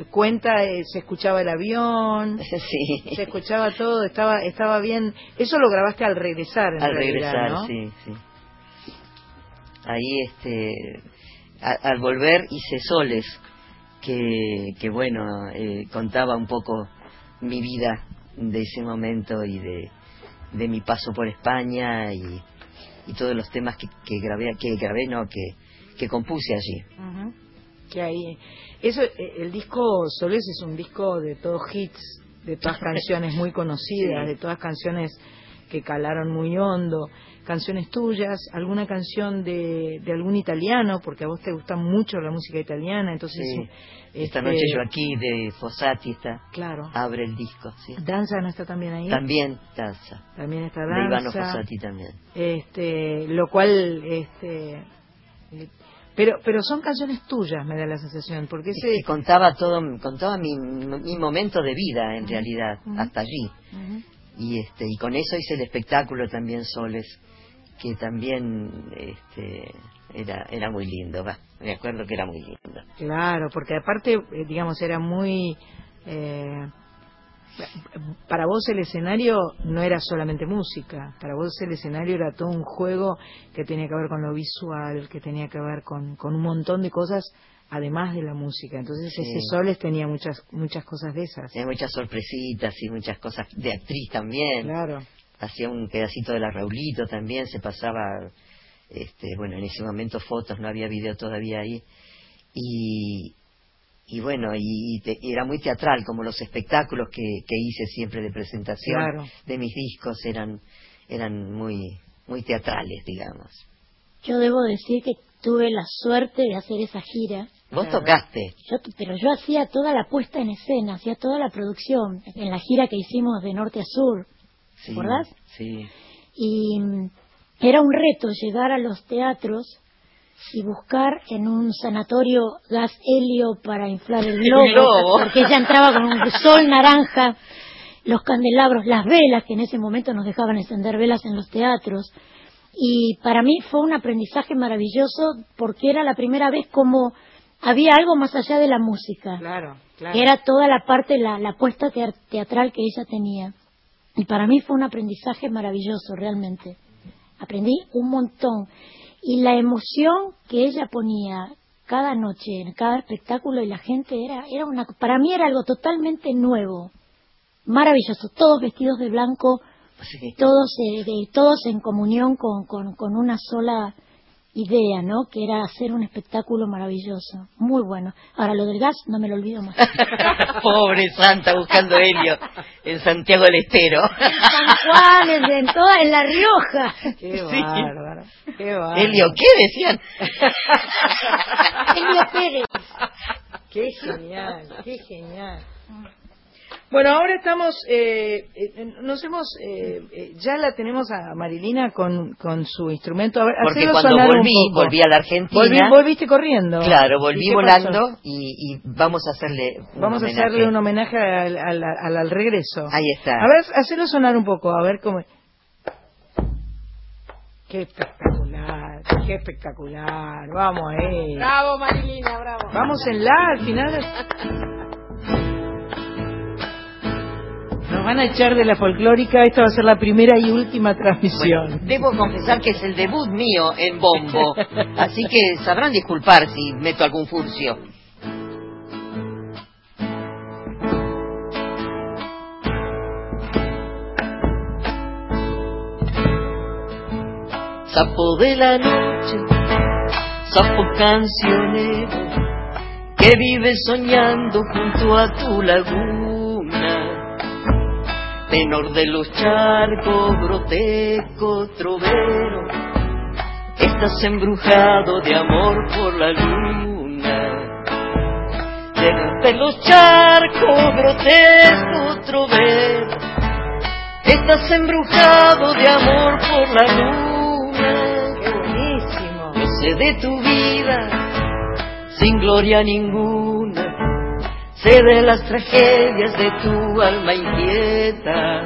cuenta, se escuchaba el avión, [laughs] Sí. se escuchaba todo, estaba estaba bien. Eso lo grabaste al regresar, en Al realidad, regresar, ¿no? sí, sí. Ahí, este, a- al volver hice soles, que, que bueno, eh, contaba un poco mi vida de ese momento y de, de mi paso por España y, y todos los temas que, que grabé, que grabé, no, que, que compuse allí. Que ahí, eso, eh, el disco Soles es un disco de todos hits, de todas [laughs] canciones muy conocidas, Sí. de todas canciones que calaron muy hondo, canciones tuyas, alguna canción de, de algún italiano, porque a vos te gusta mucho la música italiana, entonces Sí. Esta este, noche yo aquí de Fossati está, Claro. abre el disco, sí. Danza no está también ahí. También danza. También está De Ivano danza. Fossati también. Este, lo cual, este, eh, pero, pero son canciones tuyas, me da la sensación, porque ese, contaba todo contaba mi, mi momento de vida en realidad hasta allí Ujú. Y este y con eso hice el espectáculo también Soles que también este era era muy lindo me acuerdo que era muy lindo. Claro, porque aparte, eh, digamos, era muy... eh, para vos el escenario no era solamente música, para vos el escenario era todo un juego que tenía que ver con lo visual, que tenía que ver con, con un montón de cosas además de la música. Entonces Sí. ese Soles tenía muchas muchas cosas de esas. Tenía muchas sorpresitas y muchas cosas de actriz también Claro. hacía un pedacito de la Raulito también se pasaba este bueno en ese momento fotos no había video todavía ahí y y bueno y, te- y era muy teatral como los espectáculos que, que hice siempre de presentación Claro. de mis discos eran eran muy muy teatrales digamos Yo debo decir que tuve la suerte de hacer esa gira. Vos tocaste Yo, pero yo hacía toda la puesta en escena, hacía toda la producción en la gira que hicimos de norte a sur. sí ¿Recordás? sí Y mm, era un reto llegar a los teatros y buscar en un sanatorio gas helio para inflar el [laughs] globo, globo. porque ella entraba con un sol naranja, los candelabros, las velas, que en ese momento nos dejaban encender velas en los teatros. Y para mí fue un aprendizaje maravilloso porque era la primera vez como había algo más allá de la música Claro, claro. que era toda la parte, la, la puesta teatral que ella tenía. Y para mí fue un aprendizaje maravilloso, realmente. Aprendí un montón. y la emoción que ella ponía cada noche en cada espectáculo y la gente era era una para mí era algo totalmente nuevo maravilloso todos vestidos de blanco todos eh, de- todos en comunión con, con, con una sola idea no que era hacer un espectáculo maravilloso muy bueno ahora lo del gas no me lo olvido más [laughs] Pobre Santa buscando helio en Santiago del Estero. San Juan en, en toda en la Rioja Qué Sí. bárbaro. Qué bárbaro. Helio, ¿qué decían? Helio Pérez Qué genial, qué genial. Bueno, ahora estamos, eh, eh, nos hemos, eh, eh, ya la tenemos a Marilina con, con su instrumento. A ver, Porque cuando sonar un volví, poco. volví a la Argentina. Volví- volviste corriendo. Claro, ¿Y volví qué volando y, y vamos a hacerle un Vamos a hacerle un homenaje al, al- al- al regreso. Ahí está. A ver, hacelo sonar un poco, a ver cómo. Qué espectacular, qué espectacular. Vamos ahí. Bravo, Marilina, bravo. Vamos en la, al final. Nos van a echar de la folclórica, esta va a ser la primera y última transmisión. Debo confesar que es el debut mío en bombo, así que sabrán disculpar si meto algún furcio. Sapo de la noche, sapo cancionero, que vive soñando junto a tu laguna tenor de los charcos, broteco, trovero, estás embrujado de amor por la luna. Tenor de los charcos, broteco, trovero, estás embrujado de amor por la luna. Qué buenísimo. No sé de tu vida, sin gloria ninguna, sé de las tragedias de tu alma inquieta,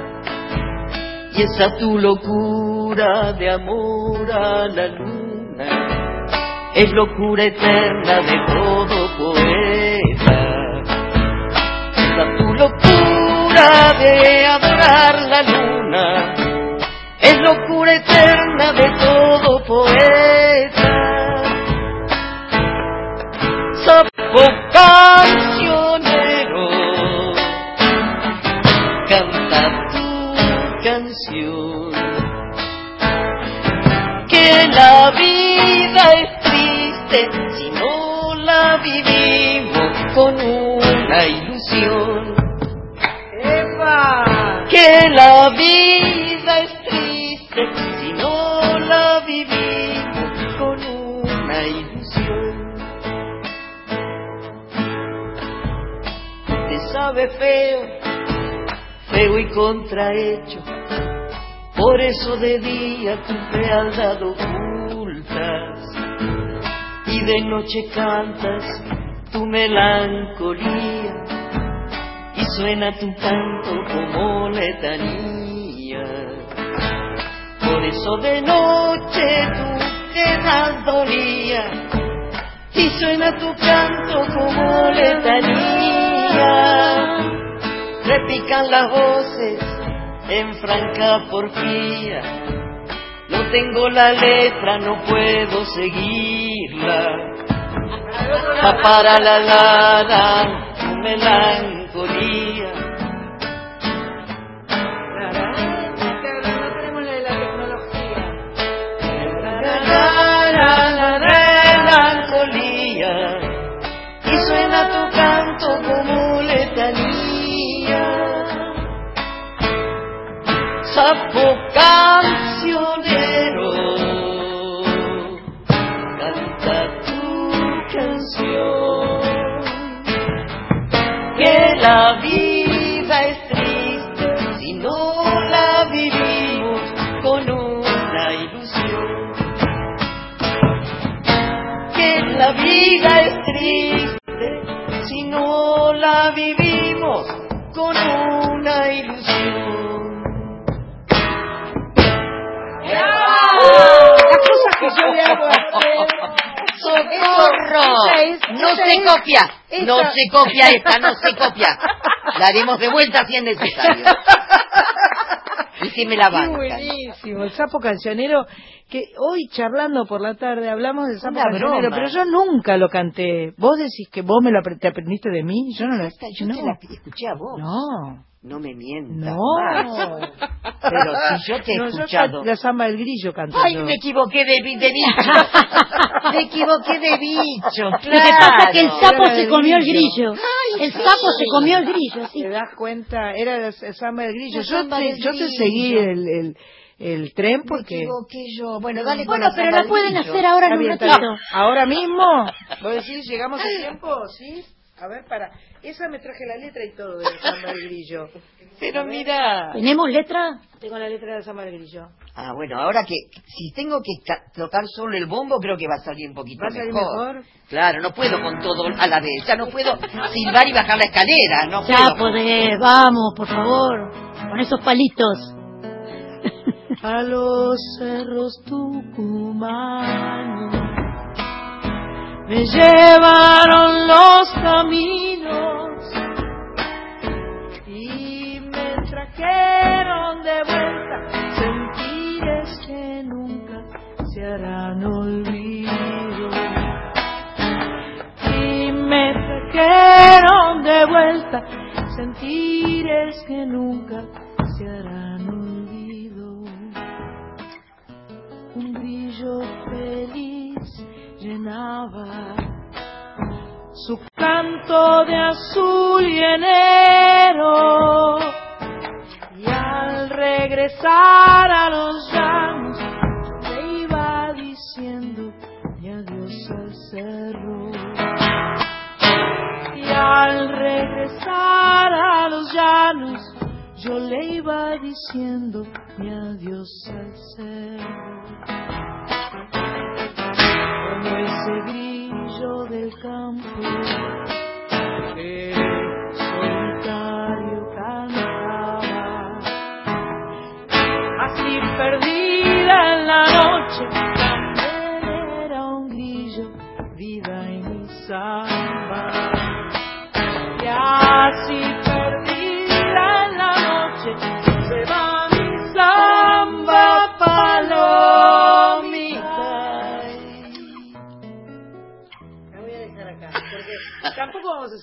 y esa tu locura de amor a la luna, es locura eterna de todo poeta. Esa tu locura de adorar la luna, es locura eterna de todo poeta. Canción. Que la vida es triste si no la vivimos con una ilusión. ¡Epa! Que la vida es triste si no la vivimos con una ilusión. Te sabe feo, feo y contrahecho, por eso de día tu fealdad ocultas y de noche cantas tu melancolía y suena tu canto como letanía. Por eso de noche tú quedas y suena tu canto como letanía. Repican las voces en franca porfía. No tengo la letra, no puedo seguirla. Pa para la la la, tu melancolía. Sapo cancionero, canta tu canción. Que la vida es triste si no la vivimos con una ilusión. Que la vida es triste si no la vivimos con una ilusión. Las cosas que yo le hago a usted. ¡Socorro! Esa es- no esa se es- copia, no se copia esta, no se copia. La haremos de vuelta si es necesario. [laughs] y que me la bancan. buenísimo, el sapo cancionero, que hoy charlando por la tarde hablamos Una cancionero, broma. pero yo nunca lo canté. ¿Vos decís que vos me lo te aprendiste de mí? Yo no lo Yo no. te la escuché a vos. No, No me mientas. no. más. Pero si yo te he No, yo escuchado. can- la samba del grillo canto Ay, yo. me equivoqué de, de bicho. [laughs] me equivoqué de bicho, claro. Lo que pasa es que el sapo se comió el grillo. grillo. El sapo se comió el grillo, sí. ¿Te das cuenta? Era el, el samba del grillo. La Yo te, del yo te grillo. seguí el, el, el tren Me porque... equivoqué yo. Bueno, dale Bueno, pero la pueden hacer ahora en un ratito. ¿Ahora mismo? ¿Vos decís, llegamos a tiempo? ¿Sí? A ver, para. Esa me traje la letra y todo de samba del grillo. [laughs] Pero mira. ¿Tenemos letra? Tengo la letra de la samba del grillo. Ah, bueno, ahora que si tengo que ca- tocar solo el bombo, creo que va a salir un poquito ¿Va a salir mejor. mejor? Claro, no puedo con todo a la vez. Ya no puedo silbar y bajar la escalera. No Ya puedo. podés, vamos, por favor. Con esos palitos. A los cerros tucumanos me llevaron los caminos y me trajeron de vuelta sentires que nunca se harán olvido. Y me trajeron de vuelta sentires que nunca se harán un brillo feliz llenaba su canto de azul y enero. Y al regresar a los llanos le iba diciendo mi adiós al cerro. Y al regresar a los llanos yo le iba diciendo mi adiós al cerro como ese grillo del campo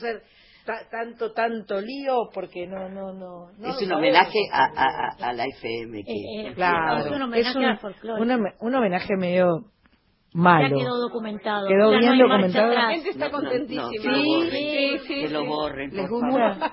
hacer ta- tanto tanto lío porque no no no, no es un homenaje a, a, a- a la FM. Que, Eh, eh, Claro, Es un homenaje es un, al folclore. un un homenaje medio Ya malo. quedó documentado. Quedó Ya bien no documentado. La gente está No, no, no, contentísima. que lo borren, Sí, sí, que lo sí. borren, Les gusta.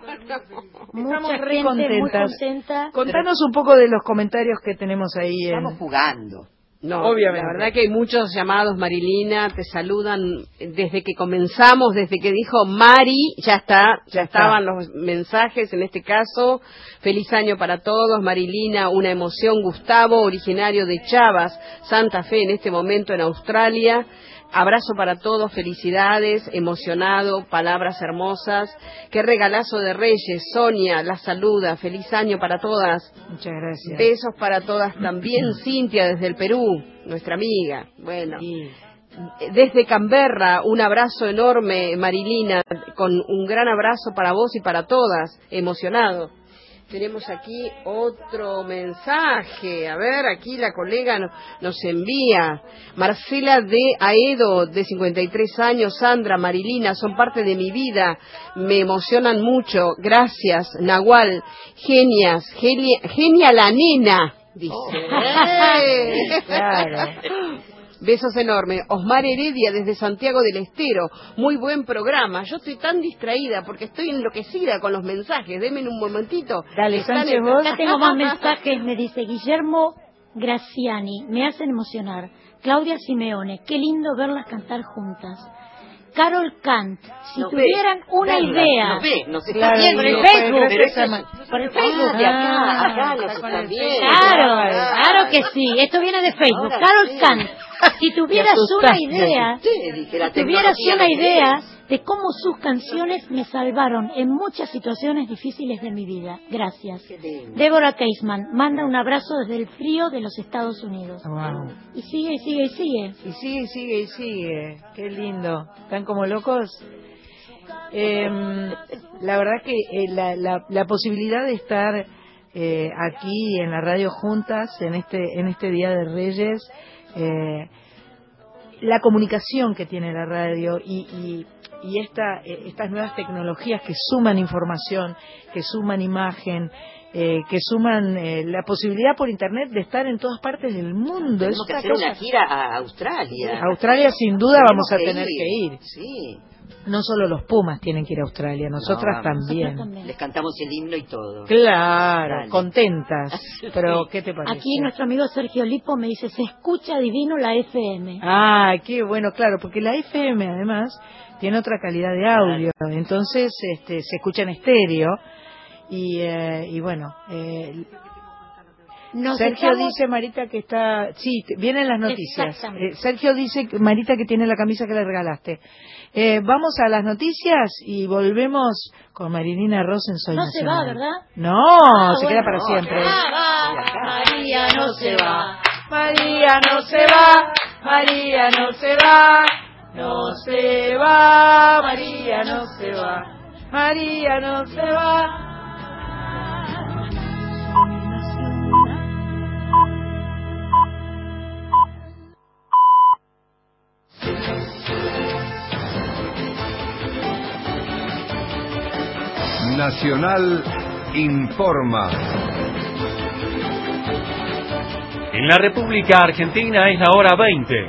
Mucha Estamos re gente muy contentas. contenta. Contanos un poco de los comentarios que tenemos ahí. En... Estamos jugando. No, Obviamente. La verdad que hay muchos llamados, Marilina, te saludan desde que comenzamos, desde que dijo Mari, ya está, ya Ya está. estaban los mensajes en este caso. Feliz año para todos, Marilina, una emoción. Gustavo, originario de Chavas, Santa Fe, en este momento en Australia. Abrazo para todos, felicidades, emocionado, palabras hermosas. Qué regalazo de Reyes, Sonia, la saluda, feliz año para todas. Muchas gracias. Besos para todas también. [clears throat] Cintia desde el Perú, nuestra amiga. Bueno, Sí. desde Canberra, un abrazo enorme, Marilina, con un gran abrazo para vos y para todas. Emocionado. Tenemos aquí otro mensaje. A ver, aquí la colega no- nos envía. Marcela de Aedo, de 53 años, Sandra, Marilina, son parte de mi vida. Me emocionan mucho. Gracias, Nahual. Genias, genia, genia la nena, dice. [laughs] Claro. Besos enormes. Osmar Heredia desde Santiago del Estero. Muy buen programa. Yo estoy tan distraída porque estoy enloquecida con los mensajes. Denme un momentito. Dale, Sánchez, en- vos. Acá tengo más [laughs] mensajes, me dice Guillermo Graciani, me hacen emocionar. Claudia Simeone, qué lindo verlas cantar juntas. Carol Kant, si ve, tuvieran una idea Nos ve, nos está Claro, viendo. por el no, Facebook, pero eso por el Facebook. Ah, de acá, Ah, acá nos está viendo. Claro, claro que sí. Esto viene de Facebook. Ahora Carol sí. Kant, si tuvieras una idea, si tuvieras una idea de cómo sus canciones me salvaron en muchas situaciones difíciles de mi vida. Gracias. Débora Keisman manda un abrazo desde el frío de los Estados Unidos. Wow. Y sigue, y sigue, y sigue. Y sigue, y sigue, y sigue. Qué lindo. ¿Están como locos? Em, la verdad que eh, la, la, la posibilidad de estar eh, aquí en la radio juntas en este en este día de Reyes eh, la comunicación que tiene la radio y, y, y esta, eh, estas nuevas tecnologías que suman información, que suman imagen, eh, que suman eh, la posibilidad por internet de estar en todas partes del mundo. Tenemos Es que hacer cosa- una gira a Australia. A Australia sin duda Tenemos vamos a que tener ir. que ir. Sí. No solo los Pumas tienen que ir a Australia, nosotras No, también. Les cantamos el himno y todo. Claro, Dale. contentas. [laughs] Pero, ¿qué te parece? Aquí nuestro amigo Sergio Lipo me dice, se escucha divino la FM. Ah, qué bueno, claro, porque la FM además tiene otra calidad de audio, entonces este, se escucha en estéreo y, eh, y bueno, eh, Nos Sergio estamos- dice, Marita, que está... Sí, te- vienen las noticias. Eh, Sergio dice, que- Marita, que tiene la camisa que le regalaste. Eh, vamos a las noticias y volvemos con Marilina Ross en Soy No se va. ¿verdad? No, Ah, se bueno. queda para siempre. Va. María no se va. María no se va, María no se va, no se va, María no se va, María no se va. Nacional informa. En la República Argentina es la hora 20.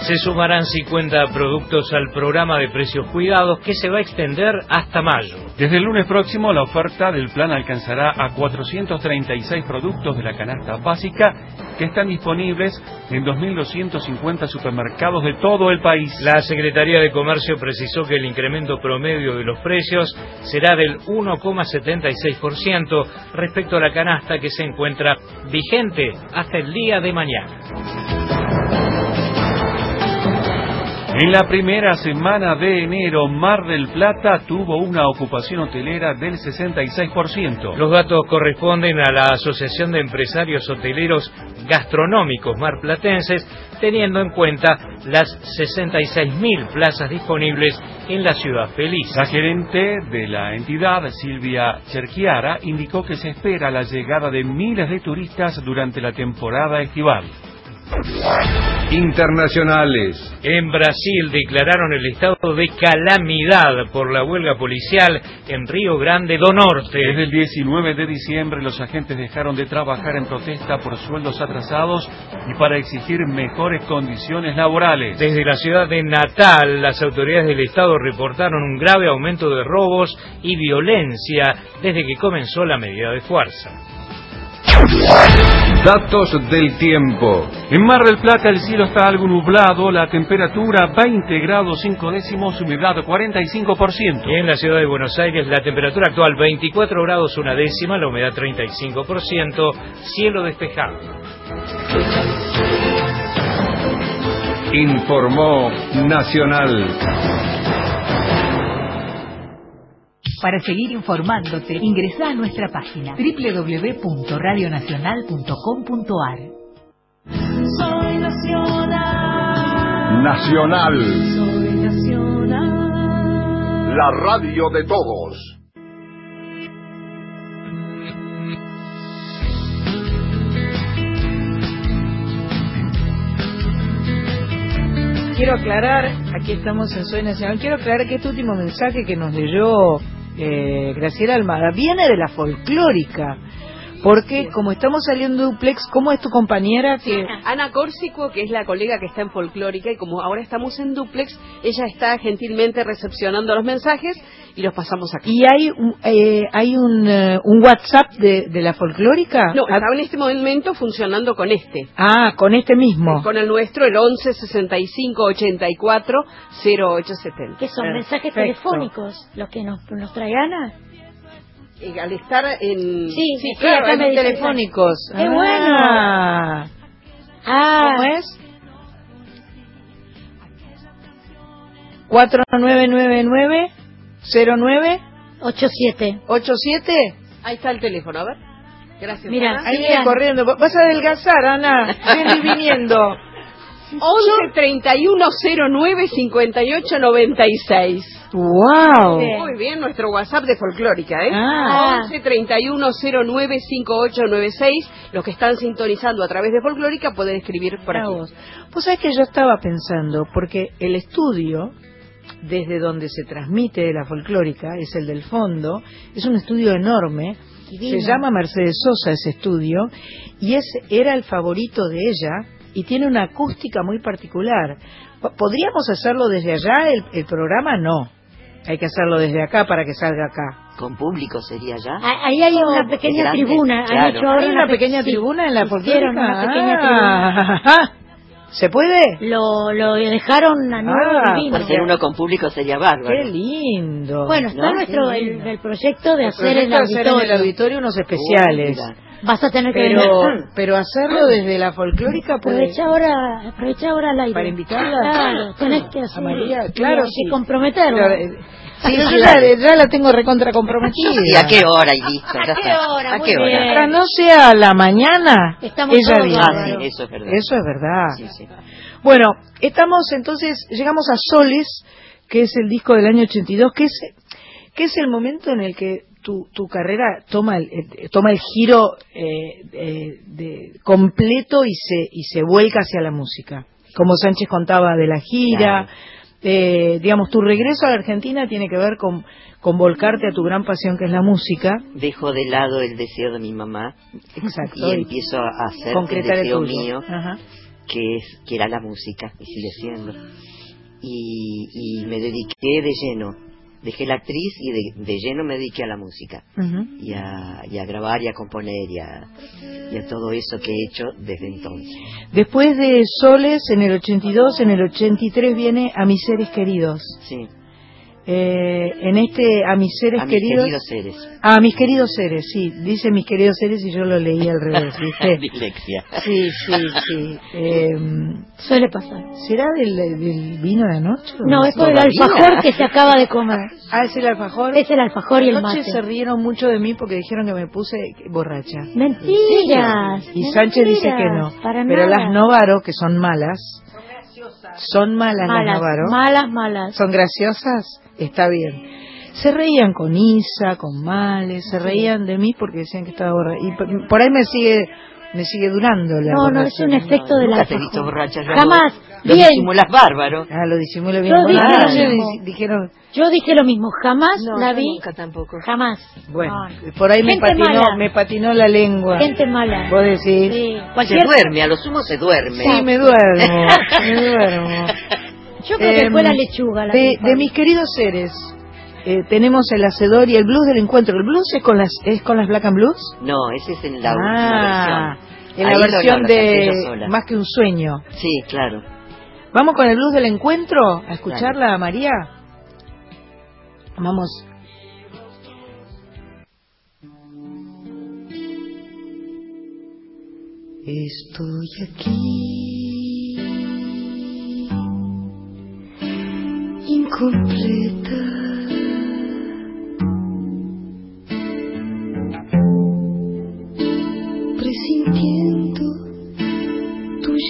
Se sumarán 50 productos al programa de precios cuidados que se va a extender hasta mayo. Desde el lunes próximo, la oferta del plan alcanzará a 436 productos de la canasta básica que están disponibles en 2.250 supermercados de todo el país. La Secretaría de Comercio precisó que el incremento promedio de los precios será del 1,76% respecto a la canasta que se encuentra vigente hasta el día de mañana. En la primera semana de enero, Mar del Plata tuvo una ocupación hotelera del 66%. Los datos corresponden a la Asociación de Empresarios Hoteleros Gastronómicos marplatenses, teniendo en cuenta las 66.000 plazas disponibles en la ciudad feliz. La gerente de la entidad, Silvia Cherquiara, indicó que se espera la llegada de miles de turistas durante la temporada estival. Internacionales. En Brasil declararon el estado de calamidad por la huelga policial en Río Grande do Norte. Desde el 19 de diciembre los agentes dejaron de trabajar en protesta por sueldos atrasados y para exigir mejores condiciones laborales. Desde la ciudad de Natal, las autoridades del estado reportaron un grave aumento de robos y violencia desde que comenzó la medida de fuerza. Datos del tiempo. En Mar del Plata el cielo está algo nublado, la temperatura 20 grados 5 décimos, humedad 45%. Y en la ciudad de Buenos Aires la temperatura actual 24 grados una décima, la humedad 35%, cielo despejado. Informó Nacional. Para seguir informándote, ingresa a nuestra página www.radionacional.com.ar. Soy nacional. Nacional. Soy nacional. La radio de todos. Quiero aclarar, aquí estamos en Soy Nacional, quiero aclarar que este último mensaje que nos leyó eh, Graciela Almada viene de la folclórica. Porque como estamos saliendo duplex, ¿cómo es tu compañera que [laughs] Ana Córsico, que es la colega que está en folclórica, y como ahora estamos en duplex, ella está gentilmente recepcionando los mensajes y los pasamos aquí. y hay un, eh, hay un, eh, un WhatsApp de, de la folclórica? No, estaba en este momento funcionando con este. Ah, con este mismo. Con el nuestro, el 11 65 84 0870. Que son mensajes Perfecto. telefónicos, los que nos, nos trae Ana. Y al estar en. Sí, sí, claro, acá en me telefónicos. ¡Qué bueno! Ah, Ah, ¿Cómo es? 4999 09 87. 87 Ahí está el teléfono, a ver. Gracias. Mira. Ahí viene corriendo. Vas a adelgazar, Ana. Ven y [laughs] viniendo. 11 31 09 58 96. ¡Wow! Muy bien, nuestro WhatsApp de Folclórica, ¿eh? Ah. 11 31 09 5896. Los que están sintonizando a través de Folclórica pueden escribir por aquí. vos. Vos sabés que yo estaba pensando, porque el estudio, desde donde se transmite la folclórica, es el del fondo, es un estudio enorme, Divino. se llama Mercedes Sosa ese estudio, y es, era el favorito de ella, y tiene una acústica muy particular. Po- ¿Podríamos hacerlo desde allá? El, el programa no. Hay que hacerlo desde acá para que salga acá. Con público sería ya. Ah, Ahí hay una pequeña grande, tribuna. han claro. hecho ahora ¿Hay una pe- pequeña sí, tribuna en la folclórica? una pequeña tribuna. Ah, ¿Se puede? Lo, lo dejaron a nuevo Ah, divino. Hacer uno con público sería bárbaro. ¡Qué lindo! Bueno, está ¿no? nuestro el, el proyecto de El hacer el proyecto de hacer en auditorio. el auditorio unos especiales. Uy. Vas a tener que pero, venir. pero hacerlo desde la folclórica puede... Aprovecha ahora, aprovecha ahora el aire. Para invitarla. Claro, tenés que A hacer. María, sí, claro, sí. que comprometerlo. Claro, eh, Sí, yo ya, ya la tengo recontra comprometida. ¿Y a qué hora? Y listo, ¿A qué hora? ¿A qué hora? Mientras no sea a la mañana, Estamos ella todos viene. Ah, sí, eso es verdad. Eso es verdad. Sí, sí. Bueno, estamos entonces, llegamos a Soles, que es el disco del año 82, que es, que es el momento en el que tu, tu carrera toma el, eh, toma el giro eh, eh, de, completo y se, y se vuelca hacia la música. Como Sánchez contaba de la gira, Claro. eh, digamos, tu regreso a la Argentina tiene que ver con, con volcarte a tu gran pasión que es la música. Dejo de lado el deseo de mi mamá Exacto. y empiezo a hacer concretar el deseo mío, Ajá. que es que era la música y sigue siendo. Y, y me dediqué de lleno. Dejé la actriz y de, de lleno me dediqué a la música. Ujú. Y a, y a grabar y a componer y a, y a todo eso que he hecho desde entonces. Después de Soles, en el 82, en el 83 viene A mis seres queridos. Sí, Eh, en este A mis seres a mis queridos. queridos seres. A mis queridos seres, sí. Dice mis queridos seres y yo lo leí al revés, [laughs] ¿viste? Dislexia. Sí, sí, sí. Eh, Suele pasar. ¿Será del, del vino de anoche? No, es por el alfajor que se acaba de comer. [laughs] Ah, es el alfajor. Es el alfajor y el Anoche mate. se rieron mucho de mí porque dijeron que me puse borracha. Mentiras. Y Sánchez dice que no. Para Pero nada. las Novaro, que son malas, son malas, las Novaro. malas, malas. son graciosas, está bien. Se reían con Isa, con Males, se reían de mí porque decían que estaba borracha. Y por ahí me sigue me sigue durando la No, no, es un efecto del Nunca te he alfajor. visto borracha. Jamás. Lo Bien. disimulas bárbaro. Ah, lo disimula bien. Yo dije lo mismo. di- dijeron, Yo dije lo mismo. Jamás No, la vi. nunca tampoco. Jamás. bueno, No. por ahí me Gente patinó, mala. me patinó la lengua. Gente mala. Vos decís, Sí. Se duerme, a lo sumo se duerme. sí, me duermo, me duermo. [laughs] Yo creo que Em, fue la lechuga. La de, de mis queridos seres, eh, tenemos el hacedor y el blues del encuentro. ¿El blues es con las, es con las Black and Blues? No, ese es en la ah, última versión. en la Ahí no, no, versión lo canté de. Más que un sueño. Sí, claro. Vamos con el blues del encuentro a escucharla, María. Vamos. Estoy aquí, incompleta.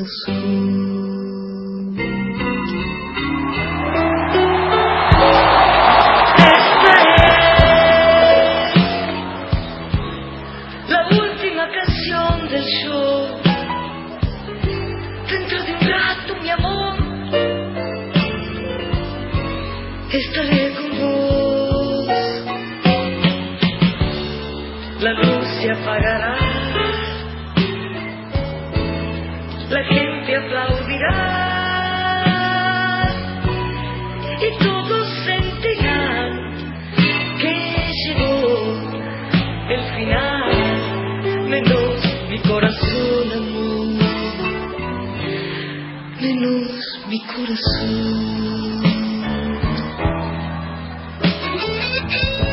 mi corazón. Thank you.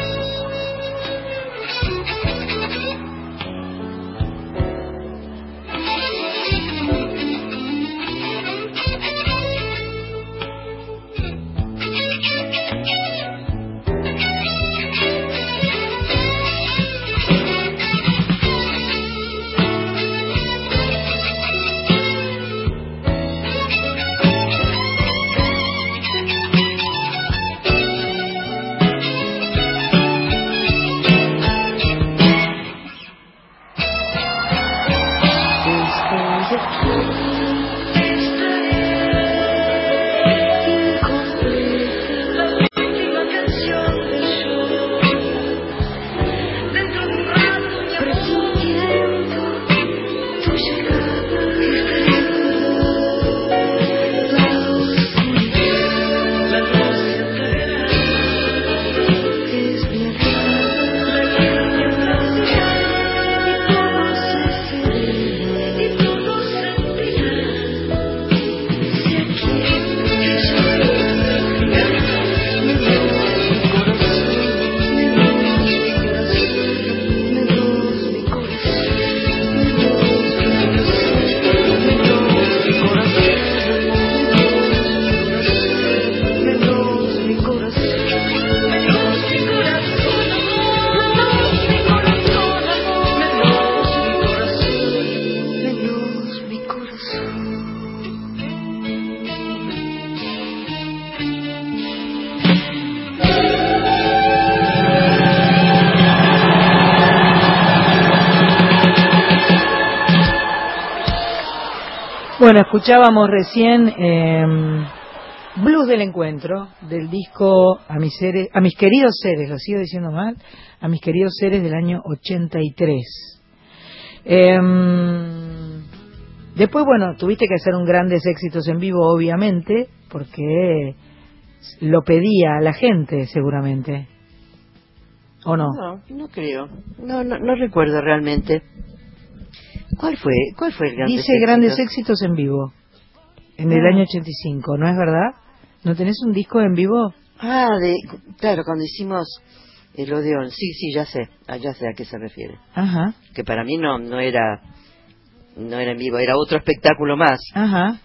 Bueno, escuchábamos recién eh, Blues del Encuentro, del disco a mis, seres, a mis queridos seres, lo sigo diciendo mal, a mis queridos seres del año 83. Eh, después, bueno, tuviste que hacer un grandes éxitos en vivo, obviamente, porque lo pedía la gente, seguramente. ¿O no? No, no creo. No, no, no recuerdo realmente. ¿Cuál fue, cuál fue el gran Dice grandes éxitos en vivo, en el Ah. año 85, ¿no es verdad? ¿No tenés un disco en vivo? Ah, de, claro, cuando hicimos el Odeón. Sí, sí, ya sé, ah, ya sé a qué se refiere. Ajá, Que para mí no, no era, no era en vivo, era otro espectáculo más. ajá.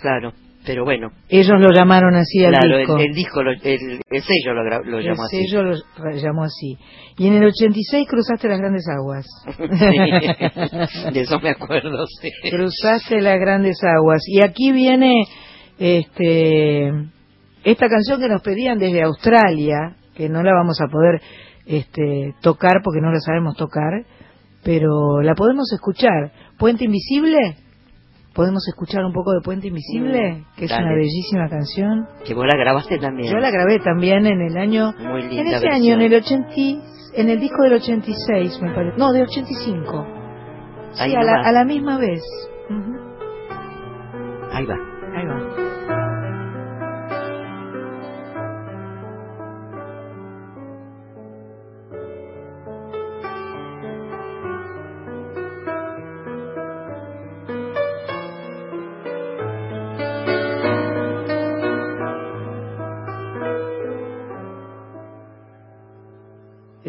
Claro, pero bueno. Ellos lo llamaron así al claro, disco. El, el disco, lo- el, el sello lo, El llamó así. sello lo llamó así. Y en el 86 cruzaste las grandes aguas. [laughs] Sí, de eso me acuerdo, sí. cruzaste las grandes aguas. Y aquí viene este esta canción que nos pedían desde Australia, que no la vamos a poder este, tocar porque no la sabemos tocar, pero la podemos escuchar. Puente Invisible, podemos escuchar un poco de Puente Invisible, Mm, que es dale. una bellísima canción. Que vos la grabaste también. Yo la grabé también en el año, Muy linda en ese versión. año, en el 80, en el disco del 86, me parece, no, del 85. Sí, Ahí a la, nomás. a la misma vez. Ahí va. Ahí va.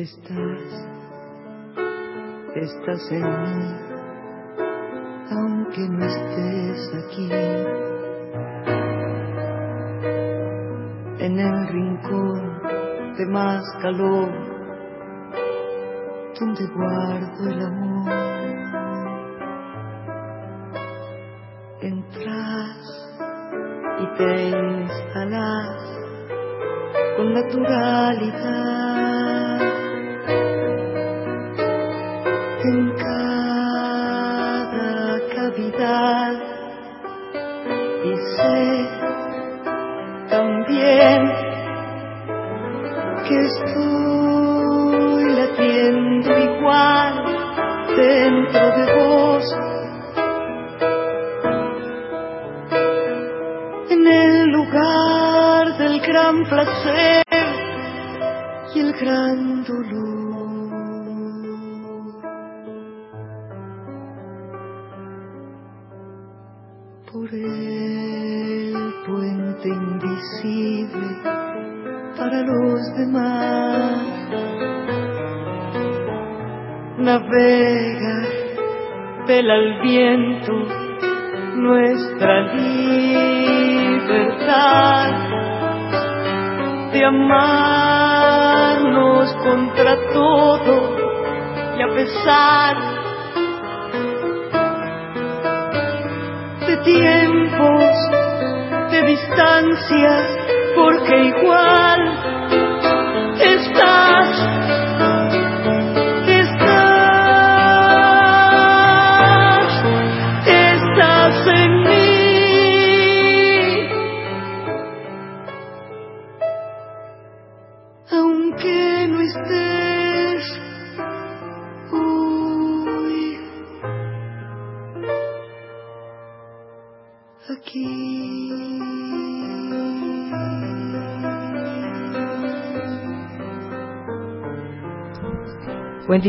Estás, estás en mí, aunque no estés aquí. En el rincón de más calor, donde guardo el amor. Entras y te instalas con naturalidad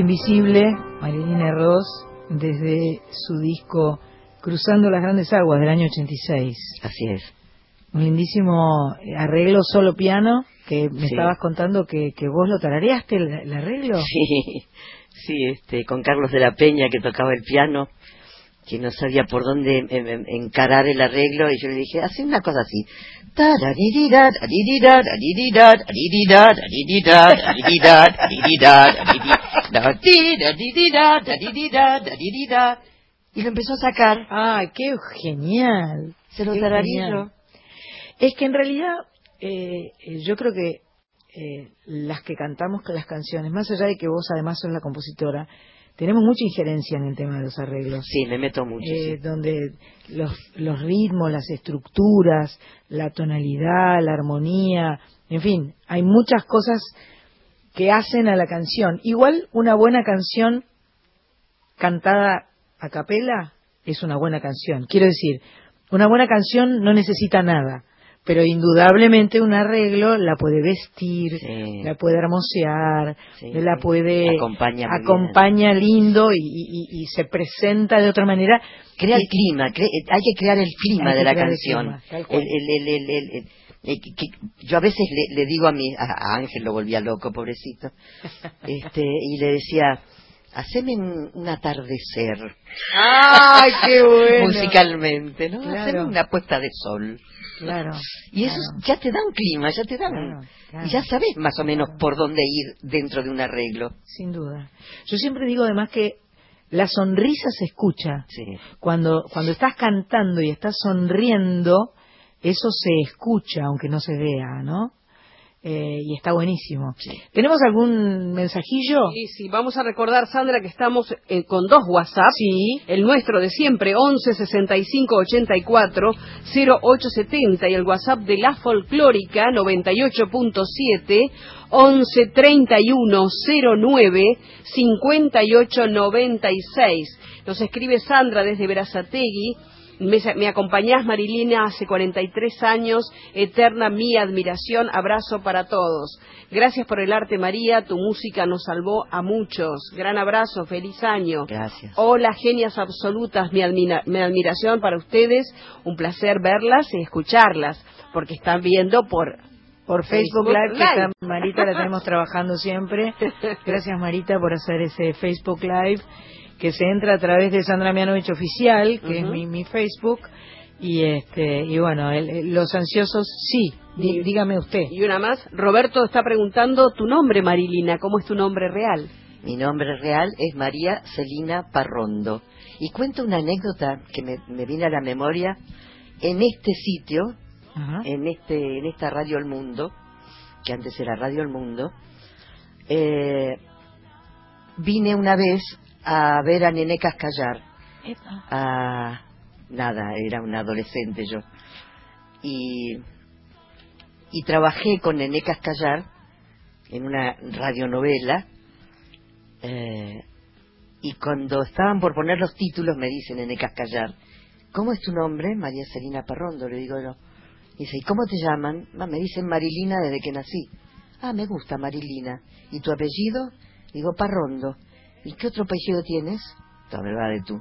Invisible, Marilina Ross, desde su disco Cruzando las Grandes Aguas del año 86. Así es. Un lindísimo arreglo solo piano que me Sí. estabas contando que, que vos lo tarareaste el, el arreglo. Sí, [laughs] sí, este, con Carlos de la Peña que tocaba el piano, que no sabía por dónde encarar el arreglo y yo le dije, hace una cosa así. Y lo empezó a sacar. ¡Ay, qué genial! Se lo tararillo. Es que en realidad eh, yo creo que las que cantamos las canciones, más allá de que vos además sos la compositora, tenemos mucha injerencia en el tema de los arreglos. Sí, me meto mucho. Eh, sí. donde los, los ritmos, las estructuras, la tonalidad, la armonía, en fin, hay muchas cosas que hacen a la canción. Igual una buena canción cantada a capela es una buena canción. Quiero decir, una buena canción no necesita nada, pero indudablemente un arreglo la puede vestir, Sí. la puede hermosear, Sí, la puede Acompaña lindo y, y- y se presenta de otra manera. Crea el clima, cre- hay que crear el clima de la canción. yo a veces le, le digo a mi, a, a Ángel lo volvía loco, pobrecito, [laughs] este, y le decía, haceme un, un atardecer. ¡Ay, qué [laughs] bueno! Musicalmente, ¿no? Claro. Haceme una puesta de sol. Claro. Y eso claro. ya te da un clima, ya te da un... Claro, claro. Y ya sabes más o menos por dónde ir dentro de un arreglo. Sin duda. Yo siempre digo además que la sonrisa se escucha. Sí. Cuando, cuando estás cantando y estás sonriendo, eso se escucha, aunque no se vea, ¿no? Eh, y está buenísimo. ¿Tenemos algún mensajillo? Sí, sí, vamos a recordar, Sandra, que estamos eh, con dos WhatsApp. Sí. El nuestro de siempre, 11 65 84 0870 y el WhatsApp de la folclórica, 98.7 11 31 09 58 96. Nos escribe Sandra desde Verazategui. Me, me acompañás, Marilina, hace 43 años. Eterna mi admiración. Abrazo para todos. Gracias por el arte, María. Tu música nos salvó a muchos. Gran abrazo. Feliz año. Gracias. Hola, genias absolutas. Mi, admira- mi admiración para ustedes. Un placer verlas y escucharlas. Porque están viendo por Por Facebook, Facebook Live, que Live. está Marita, la tenemos trabajando siempre. [laughs] Gracias Marita por hacer ese Facebook Live, que se entra a través de Sandra Mianovich Oficial, que es mi, mi Facebook. Y este y bueno, el- los ansiosos, sí, dí- dígame usted. Y una más, Roberto está preguntando tu nombre, Marilina, ¿cómo es tu nombre real? Mi nombre real es María Celina Parrondo. Y cuento una anécdota que me, me viene a la memoria. En este sitio, en, este, en esta Radio El Mundo, que antes era Radio El Mundo, eh, vine una vez a ver a Nené Cascallar. Epa. a nada, era un adolescente yo. Y, y trabajé con Nené Cascallar en una radionovela. eh, y cuando estaban por poner los títulos me dice Nené Cascallar, ¿cómo es tu nombre? María Celina Parrondo, le digo yo. Dice, ¿y cómo te llaman? "Ma, me dicen Marilina desde que nací. Ah, me gusta Marilina. ¿Y tu apellido? Digo, Parrondo. ¿Y qué otro apellido tienes? Va de tú.